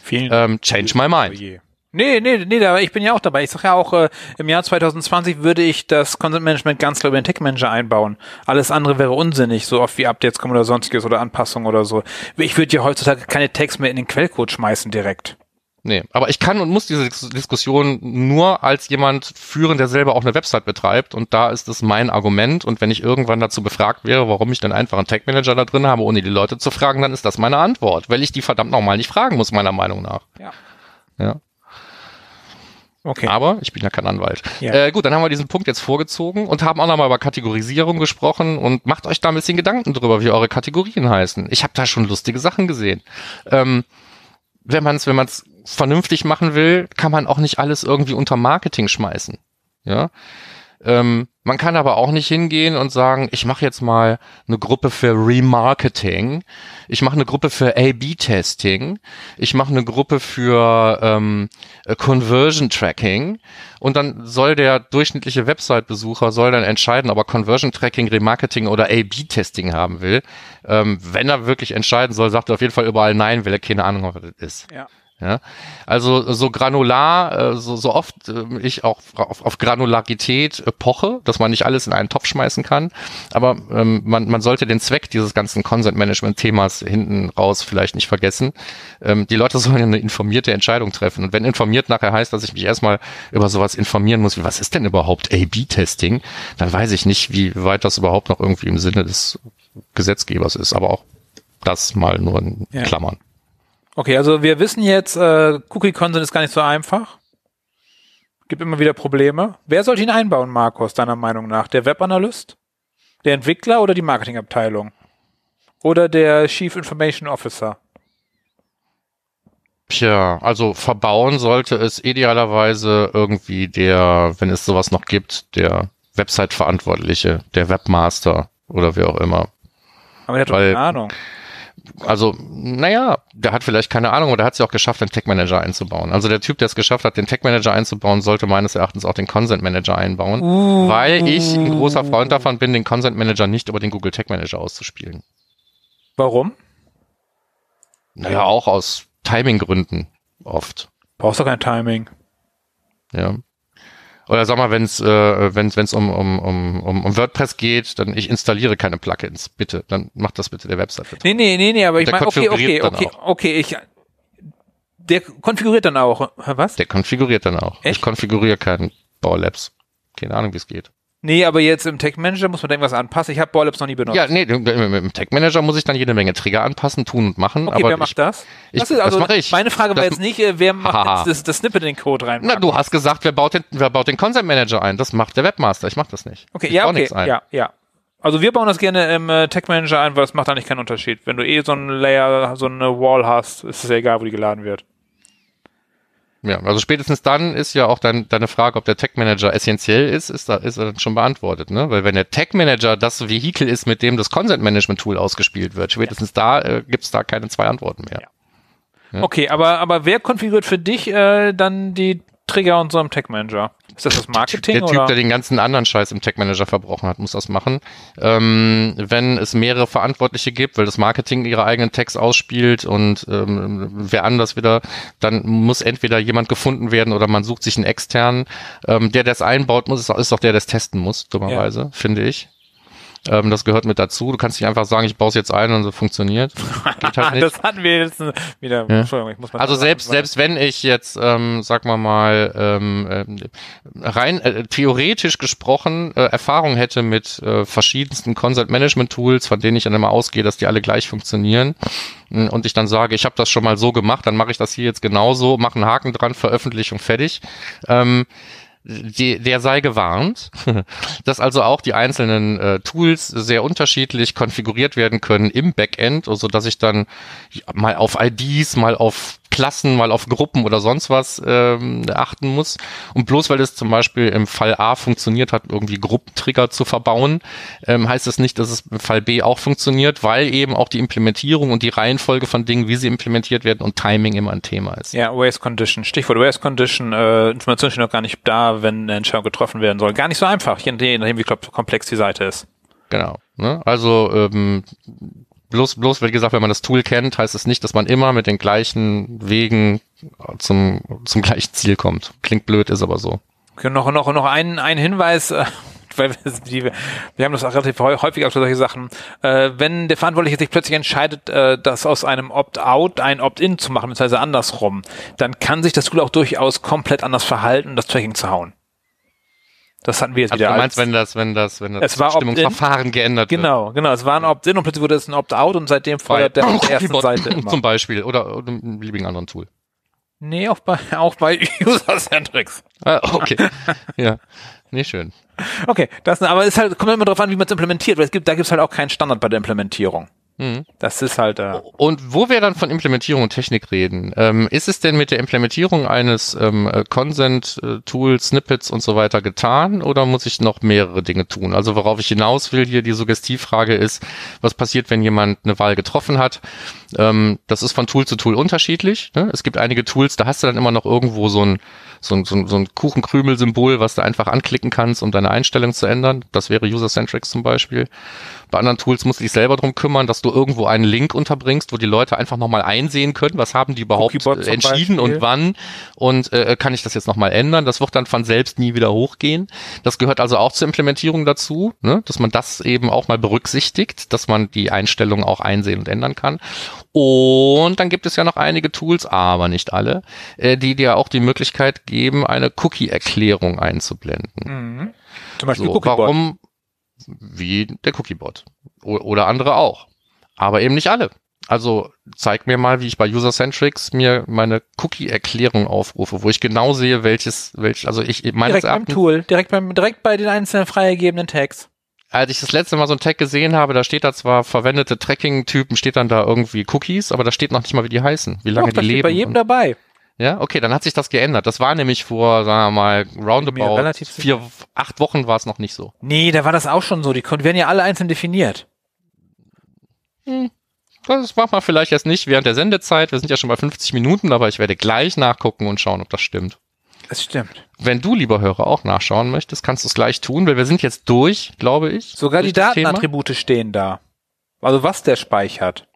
Vielen Ähm, change my Oh mind. Nee, nee, nee, da, ich bin ja auch dabei. Ich sag ja auch, äh, im Jahr 2020 würde ich das Content Management ganz klar über den Tech Manager einbauen. Alles andere wäre unsinnig, so oft wie Updates kommen oder sonstiges oder Anpassungen oder so. Ich würde ja heutzutage keine Tags mehr in den Quellcode schmeißen direkt. Nee, aber ich kann und muss diese Dis- Diskussion nur als jemand führen, der selber auch eine Website betreibt und da ist es mein Argument und wenn ich irgendwann dazu befragt wäre, warum ich dann einfach einen Tag Manager da drin habe, ohne die Leute zu fragen, dann ist das meine Antwort, weil ich die verdammt nochmal nicht fragen muss, meiner Meinung nach. Ja. Ja. Okay. Aber ich bin ja kein Anwalt. Ja. Äh, gut, dann haben wir diesen Punkt jetzt vorgezogen und haben auch nochmal über Kategorisierung gesprochen und macht euch da ein bisschen Gedanken drüber, wie eure Kategorien heißen. Ich habe da schon lustige Sachen gesehen. Ähm, wenn man es wenn man's vernünftig machen will, kann man auch nicht alles irgendwie unter Marketing schmeißen. Ja. Ähm, man kann aber auch nicht hingehen und sagen, ich mache jetzt mal eine Gruppe für Remarketing, ich mache eine Gruppe für A-B-Testing, ich mache eine Gruppe für ähm, äh, Conversion Tracking und dann soll der durchschnittliche Website-Besucher soll dann entscheiden, ob er Conversion Tracking, Remarketing oder A-B-Testing haben will. Ähm, wenn er wirklich entscheiden soll, sagt er auf jeden Fall überall Nein, weil er keine Ahnung, was das ist. Ja. Ja, also so granular, äh, so, so oft äh, ich auch auf, auf Granularität äh, poche, dass man nicht alles in einen Topf schmeißen kann, aber ähm, man, man sollte den Zweck dieses ganzen Consent-Management-Themas hinten raus vielleicht nicht vergessen. Ähm, die Leute [LAUGHS] sollen ja eine informierte Entscheidung treffen und wenn informiert nachher heißt, dass ich mich erstmal über sowas informieren muss, wie was ist denn überhaupt A-B-Testing, dann weiß ich nicht, wie weit das überhaupt noch irgendwie im Sinne des Gesetzgebers ist, aber auch das mal nur in Ja. Klammern. Okay, also wir wissen jetzt, äh, Cookie-Consent ist gar nicht so einfach. Gibt immer wieder Probleme. Wer sollte ihn einbauen, Markus, deiner Meinung nach? Der Webanalyst? Der Entwickler oder die Marketingabteilung? Oder der Chief Information Officer? Tja, also verbauen sollte es idealerweise irgendwie der, wenn es sowas noch gibt, der Website-Verantwortliche, der Webmaster oder wer auch immer. Aber der hat doch keine Ahnung. Also, naja, der hat vielleicht keine Ahnung oder hat es ja auch geschafft, den Tech Manager einzubauen. Also der Typ, der es geschafft hat, den Tech Manager einzubauen, sollte meines Erachtens auch den Consent Manager einbauen, Uh. weil ich ein großer Freund davon bin, den Consent Manager nicht über den Google Tech Manager auszuspielen. Warum? Naja, auch aus Timing-Gründen oft. Brauchst doch kein Timing. Ja. Oder sag mal, wenn es äh, wenn's, wenn's um, um, um, um um WordPress geht, dann ich installiere keine Plugins, bitte. Dann macht das bitte der Website. Bitte. Nee, nee, nee, nee, aber ich meine, okay, okay, okay, okay, ich, der konfiguriert dann auch, was? Der konfiguriert dann auch. Echt? Ich konfiguriere keinen Baulabs. Keine Ahnung, wie es geht. Nee, aber jetzt im Tech Manager muss man irgendwas anpassen. Ich habe Borlabs noch nie benutzt. Ja, nee, dem Tech Manager muss ich dann jede Menge Trigger anpassen, tun und machen. Okay, aber wer ich, macht das? ich- das ist das also mache ich. meine Frage war Das- jetzt nicht, äh, wer macht das, das Snippet in den Code rein. Na, du hast gesagt, wer baut den, wer baut den Consent Manager ein? Das macht der Webmaster. Ich mach das nicht. Okay, ich ja, okay, ja, ja. Also wir bauen das gerne im äh, Tech Manager ein, weil das macht eigentlich keinen Unterschied. Wenn du eh so ein Layer, so eine Wall hast, ist es ja egal, wo die geladen wird. Ja, also spätestens dann ist ja auch dein, deine Frage, ob der Tech Manager essentiell ist, ist da ist dann schon beantwortet, ne? Weil wenn der Tech Manager das Vehikel ist, mit dem das Consent Management Tool ausgespielt wird, spätestens da äh, gibt's da keine zwei Antworten mehr. Ja. Ja. Okay, aber, aber wer konfiguriert für dich äh, dann die Trigger und so im Tech Manager? Ist das das Marketing Der Typ, oder? der den ganzen anderen Scheiß im Tech Manager verbrochen hat, muss das machen. Ähm, wenn es mehrere Verantwortliche gibt, weil das Marketing ihre eigenen Tags ausspielt und ähm, wer anders wieder, dann muss entweder jemand gefunden werden oder man sucht sich einen externen. Ähm, der, der es einbaut, muss, ist auch, der, der es testen muss, dummerweise, finde ich. Ähm, das gehört mit dazu. Du kannst nicht einfach sagen, ich baue es jetzt ein und so funktioniert. [LAUGHS] Halt das hatten wir jetzt äh, wieder. Ja. Entschuldigung, ich muss mal Also selbst selbst wenn ich jetzt, ähm, sag mal mal, ähm, ähm, rein äh, theoretisch gesprochen äh, Erfahrung hätte mit äh, verschiedensten Consent Management Tools, von denen ich dann immer ausgehe, dass die alle gleich funktionieren, mh, und ich dann sage, ich habe das schon mal so gemacht, dann mache ich das hier jetzt genauso, mache einen Haken dran, Veröffentlichung fertig. Ähm, die, der sei gewarnt, [LAUGHS] dass also auch die einzelnen äh, Tools sehr unterschiedlich konfiguriert werden können im Backend, so dass ich dann mal auf IDs, mal auf Klassen, mal auf Gruppen oder sonst was ähm, achten muss. Und bloß weil es zum Beispiel im Fall A funktioniert hat, irgendwie Gruppentrigger zu verbauen, ähm, heißt das nicht, dass es im Fall B auch funktioniert, weil eben auch die Implementierung und die Reihenfolge von Dingen, wie sie implementiert werden und Timing immer ein Thema ist. Ja, Waste Condition. Stichwort Waste Condition. Äh, Informationen stehen noch gar nicht da, wenn eine Entscheidung getroffen werden soll. Gar nicht so einfach, je nachdem, je nachdem, wie komplex die Seite ist. Genau. Ne? Also ähm, bloß, bloß, wie gesagt, wenn man das Tool kennt, heißt es nicht, dass man immer mit den gleichen Wegen zum, zum gleichen Ziel kommt. Klingt blöd, ist aber so. Okay, noch, noch, noch ein, ein Hinweis, äh, [LAUGHS] weil wir, die, wir haben das auch relativ häu- häufig auch für solche Sachen. Äh, wenn der Verantwortliche sich plötzlich entscheidet, äh, das aus einem Opt-out ein Opt-in zu machen, beziehungsweise andersrum, dann kann sich das Tool auch durchaus komplett anders verhalten, das Tracking zu hauen. Das hatten wir jetzt Also wieder. du meinst, wenn das, wenn das, wenn das Es war Bestimmungsverfahren geändert wird. genau, genau. Es war ein Opt-in und plötzlich wurde es ein Opt-out und seitdem feuert der auf der ersten Seite immer. Zum Beispiel oder, oder einem beliebigen anderen Tool. Nee, auch bei, [LAUGHS] auch bei [LAUGHS] User-Centrics. Ah, okay. ja. Nee, schön. Okay, das, aber es halt, kommt immer darauf an, wie man es implementiert, weil es gibt, da gibt es halt auch keinen Standard bei der Implementierung. Mhm. Das ist halt. Äh, Und wo wir dann von Implementierung und Technik reden, ähm, ist es denn mit der Implementierung eines ähm, äh, Consent-Tools, Snippets und so weiter getan oder muss ich noch mehrere Dinge tun? Also worauf ich hinaus will hier, die Suggestivfrage ist, was passiert, wenn jemand eine Wahl getroffen hat? Ähm, das ist von Tool zu Tool unterschiedlich. Ne? Es gibt einige Tools, da hast du dann immer noch irgendwo so ein so ein, so ein, so ein Kuchenkrümel-Symbol, was du einfach anklicken kannst, um deine Einstellung zu ändern. Das wäre User-Centrics zum Beispiel. Bei anderen Tools musst du dich selber drum kümmern, dass du irgendwo einen Link unterbringst, wo die Leute einfach nochmal einsehen können, was haben die überhaupt zum entschieden und wann und äh, kann ich das jetzt nochmal ändern. Das wird dann von selbst nie wieder hochgehen. Das gehört also auch zur Implementierung dazu, ne? dass man das eben auch mal berücksichtigt, dass man die Einstellungen auch einsehen und ändern kann. Und dann gibt es ja noch einige Tools, aber nicht alle, äh, die dir auch die Möglichkeit geben, eine Cookie-Erklärung einzublenden. mhm. Zum Beispiel So, Cookiebot. warum? Wie der Cookiebot. Oder andere auch. Aber eben nicht alle. Also zeig mir mal, wie ich bei User-Centrics mir meine Cookie-Erklärung aufrufe, wo ich genau sehe, welches, welch, also ich meines Direkt beim Erachtens, Tool, direkt beim, direkt bei den einzelnen freigegebenen Tags. Als ich das letzte Mal so ein Tag gesehen habe, da steht da zwar verwendete Tracking-Typen, steht dann da irgendwie Cookies, aber da steht noch nicht mal, wie die heißen, wie lange Doch, das die steht leben. bei jedem dabei. Ja, okay, dann hat sich das geändert. Das war nämlich vor, sagen wir mal, roundabout relativ vier, acht Wochen war es noch nicht so. Nee, da war das auch schon so. Die werden ja alle einzeln definiert. Das machen wir vielleicht jetzt nicht während der Sendezeit. Wir sind ja schon bei 50 Minuten, aber ich werde gleich nachgucken und schauen, ob das stimmt. Das stimmt. Wenn du, lieber Hörer, auch nachschauen möchtest, kannst du es gleich tun, weil wir sind jetzt durch, glaube ich. Sogar die. Datenattribute stehen da. Also was der speichert.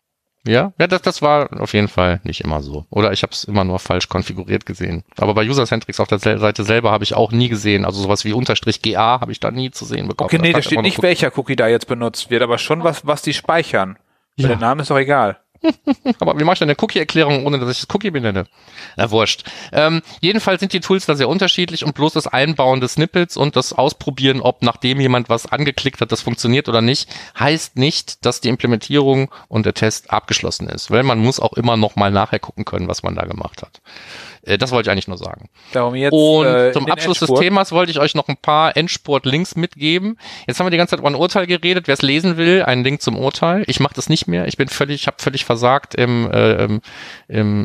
Ja, ja das, das war auf jeden Fall nicht immer so. Oder ich habe es immer nur falsch konfiguriert gesehen. Aber bei User-Centrics auf der Seite selber habe ich auch nie gesehen. Also sowas wie Unterstrich GA habe ich da nie zu sehen bekommen. Okay, nee, da steht nicht, welcher Cookie da jetzt benutzt wird, aber schon was, was die speichern. Ja. Der Name ist doch egal. Aber wie mache ich denn eine Cookie-Erklärung, ohne dass ich das Cookie benenne? Na, wurscht. Ähm, jedenfalls sind die Tools da sehr unterschiedlich und bloß das Einbauen des Snippets und das Ausprobieren, ob nachdem jemand was angeklickt hat, das funktioniert oder nicht, heißt nicht, dass die Implementierung und der Test abgeschlossen ist. Weil man muss auch immer noch mal nachher gucken können, was man da gemacht hat. Äh, das wollte ich eigentlich nur sagen. Darum jetzt. Und äh, zum Abschluss des Endspurt. Themas wollte ich euch noch ein paar Endspurt-Links mitgeben. Jetzt haben wir die ganze Zeit über ein Urteil geredet. Wer es lesen will, einen Link zum Urteil. Ich mache das nicht mehr. Ich bin völlig, ich habe völlig versagt im, äh, im,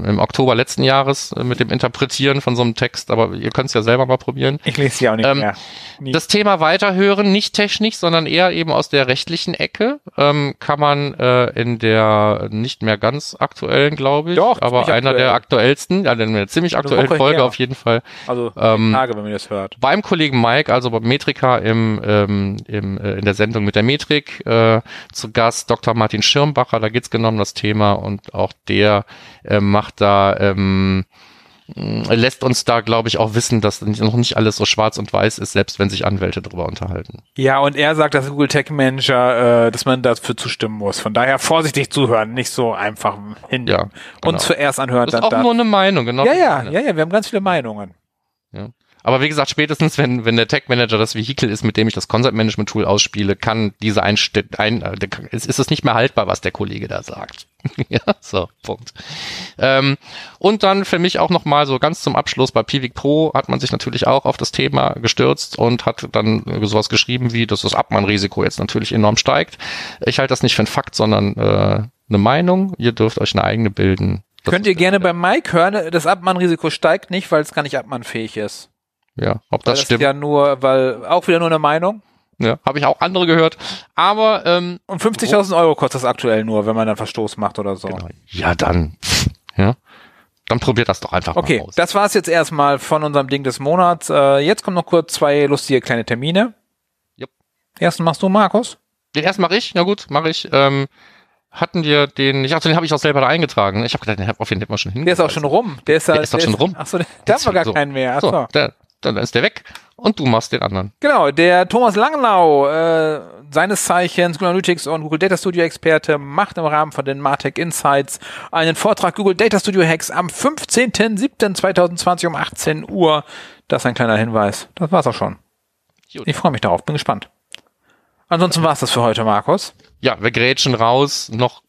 im, Oktober letzten Jahres äh, mit dem Interpretieren von so einem Text. Aber ihr könnt es ja selber mal probieren. Ich lese sie auch nicht Ähm, mehr. Nie. Das Thema weiterhören, nicht technisch, sondern eher eben aus der rechtlichen Ecke, ähm, kann man äh, in der nicht mehr ganz aktuellen, glaube ich, Doch, aber ziemlich einer aktuell. der aktuellsten, ja, in der ziemlich aktuellen Folge her. auf jeden Fall, also ähm, Tage, wenn man das hört. beim Kollegen Mike, also beim Metrika im, ähm, im, äh, in der Sendung mit der Metrik, äh, zu Gast Dr. Martin Schirmbacher, da geht's genau um das Thema und auch der äh, macht da, ähm, lässt uns da, glaube ich, auch wissen, dass noch nicht alles so schwarz und weiß ist, selbst wenn sich Anwälte drüber unterhalten. Ja, und er sagt, dass Google Tech Manager, äh, dass man dafür zustimmen muss. Von daher vorsichtig zuhören, nicht so einfach hin. Ja, genau. Und zuerst anhören, Das ist dann auch dann. nur eine Meinung, genau. ja, ja, ja, ja, wir haben ganz viele Meinungen. Aber wie gesagt, spätestens wenn, wenn der Tech Manager das Vehikel ist, mit dem ich das Concept Management Tool ausspiele, kann diese Einste ein, äh, ist, ist es nicht mehr haltbar, was der Kollege da sagt. [LAUGHS] ja, so, Punkt. Ähm, und dann für mich auch nochmal so ganz zum Abschluss bei Pivik Pro hat man sich natürlich auch auf das Thema gestürzt und hat dann äh, sowas geschrieben wie, dass das Abmahnrisiko jetzt natürlich enorm steigt. Ich halte das nicht für ein Fakt, sondern äh, eine Meinung. Ihr dürft euch eine eigene bilden. Das Könnt ihr gerne beim Mike hören, das Abmannrisiko steigt nicht, weil es gar nicht abmannfähig ist. Ja, ob das das stimmt. ist ja nur, weil, auch wieder nur eine Meinung. Ja, habe ich auch andere gehört. Aber ähm, Und 50.000 Euro kostet das aktuell nur, wenn man dann Verstoß macht oder so. genau. ja, dann [LAUGHS] ja, dann probiert das doch einfach Okay, mal aus. das war's jetzt erstmal von unserem Ding des Monats. Äh, jetzt kommen noch kurz zwei lustige kleine Termine. Jupp. Ersten machst du, Markus? Den ersten mache ich. Ja gut, mache ich. Ähm, hatten wir den? Ich, ach, den habe ich auch selber da eingetragen. Ich habe gedacht, den hab, auf den hätten wir schon hin. Der ist auch schon rum. Der ist, ja- Der ist doch schon rum. Achso, da haben wir gar So. keinen mehr. Achso. So, der, dann ist der weg und du machst den anderen. Genau, der Thomas Langenau, äh, seines Zeichens Google Analytics und Google Data Studio Experte, macht im Rahmen von den Martech Insights einen Vortrag Google Data Studio Hacks am 15.07.2020 um 18 Uhr. Das ist ein kleiner Hinweis. Das war's auch schon. Gut. Ich freue mich darauf, bin gespannt. Ansonsten war's das für heute, Markus. Ja, wir grätschen raus, noch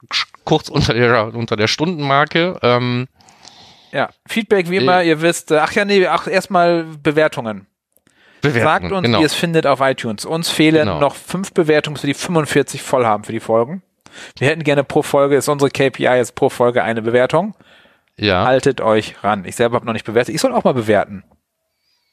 kurz unter der unter der Stundenmarke. Ähm, Ja, Feedback wie immer, ihr wisst, äh, ach ja, nee, ach, erstmal Bewertungen. Bewertungen, Sagt uns, genau. wie ihr es findet auf iTunes. Uns fehlen Genau. noch fünf Bewertungen, bis wir die 45 voll haben für die Folgen. Wir hätten gerne pro Folge, ist unsere KPI jetzt pro Folge eine Bewertung. Ja, Haltet euch ran. Ich selber habe noch nicht bewertet. Ich soll auch mal bewerten.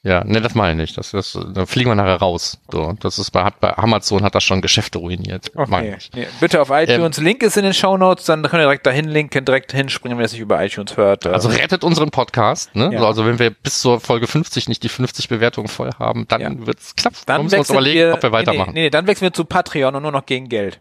Ja, ne, das meine ich. Das, das, da fliegen wir nachher raus. So, das ist bei, bei Amazon hat das schon Geschäfte ruiniert. Okay. Nee, bitte auf iTunes. Link ist in den Shownotes, dann könnt ihr direkt dahin linken, direkt hinspringen, wenn ihr es nicht über iTunes hört. Also rettet unseren Podcast, ne? Ja. So, also wenn wir bis zur Folge 50 nicht die 50 Bewertungen voll haben, dann Ja. wird's knapp. dann Dann müssen wir uns überlegen, wir, ob wir weitermachen. Nee, nee, nee, dann wechseln wir zu Patreon und nur noch gegen Geld.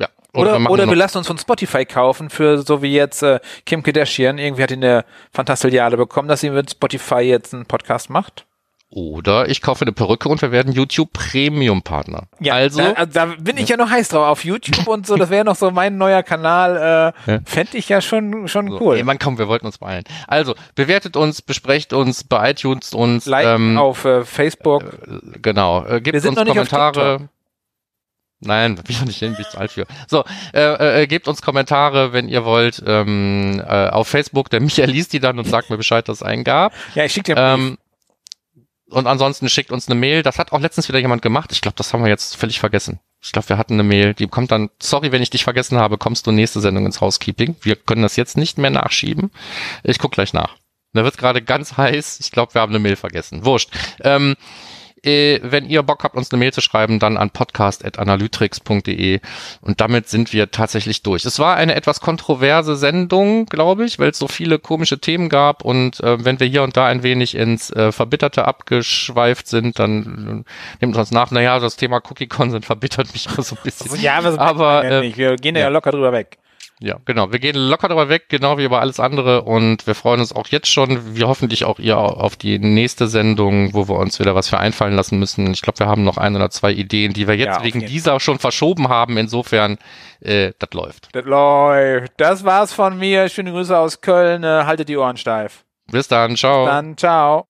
Ja. Oder, wir oder, wir lassen uns von Spotify kaufen für so wie jetzt äh, Kim Kardashian. Irgendwie hat die eine Fantastilliarde bekommen, dass sie mit Spotify jetzt einen Podcast macht. Oder ich kaufe eine Perücke und wir werden YouTube Premium Partner. also, da, da bin ich ja noch heiß drauf auf YouTube und so. Das wäre noch so mein neuer Kanal. Äh, Ja. Fände ich ja schon schon so, cool. ey, Mann, komm, wir wollten uns beeilen. Also, bewertet uns, besprecht uns, bei iTunes uns, Like ähm, auf äh, Facebook. genau, äh, gebt uns noch nicht auf Kommentare. Nein, [LAUGHS] bin ich noch nicht hin, bin ich zu alt für. So, äh, äh, gebt uns Kommentare, wenn ihr wollt, ähm, äh, auf Facebook. Der Michael liest die dann und sagt mir Bescheid, dass es einen gab. ja, ich schicke dir. Ähm, und ansonsten schickt uns eine Mail. Das hat auch letztens wieder jemand gemacht. Ich glaube, das haben wir jetzt völlig vergessen. Ich glaube, wir hatten eine Mail, die kommt dann, sorry, wenn ich dich vergessen habe, kommst du nächste Sendung ins Housekeeping. Wir können das jetzt nicht mehr nachschieben. Ich guck gleich nach. Da wird gerade ganz heiß. Ich glaube, wir haben eine Mail vergessen. Wurscht. Ähm, äh, wenn ihr Bock habt, uns eine Mail zu schreiben, dann an podcast.analytrix.de und damit sind wir tatsächlich durch. Es war eine etwas kontroverse Sendung, glaube ich, weil es so viele komische Themen gab und äh, wenn wir hier und da ein wenig ins äh, Verbitterte abgeschweift sind, dann äh, nehmt uns nach, naja, das Thema Cookie-Con sind verbittert mich immer [LAUGHS] so ein bisschen. Ja, aber, aber, äh, nicht. wir gehen ja, ja. locker drüber weg. Ja, genau. Wir gehen locker drüber weg, genau wie über alles andere. Und wir freuen uns auch jetzt schon, wie hoffentlich auch ihr, auf die nächste Sendung, wo wir uns wieder was für einfallen lassen müssen. Ich glaube, wir haben noch ein oder zwei Ideen, die wir Ja, jetzt auf wegen dieser schon verschoben haben. Insofern, äh, das läuft. Das läuft. Das war's von mir. Schöne Grüße aus Köln. Äh, haltet die Ohren steif. Bis dann, ciao. Dann ciao.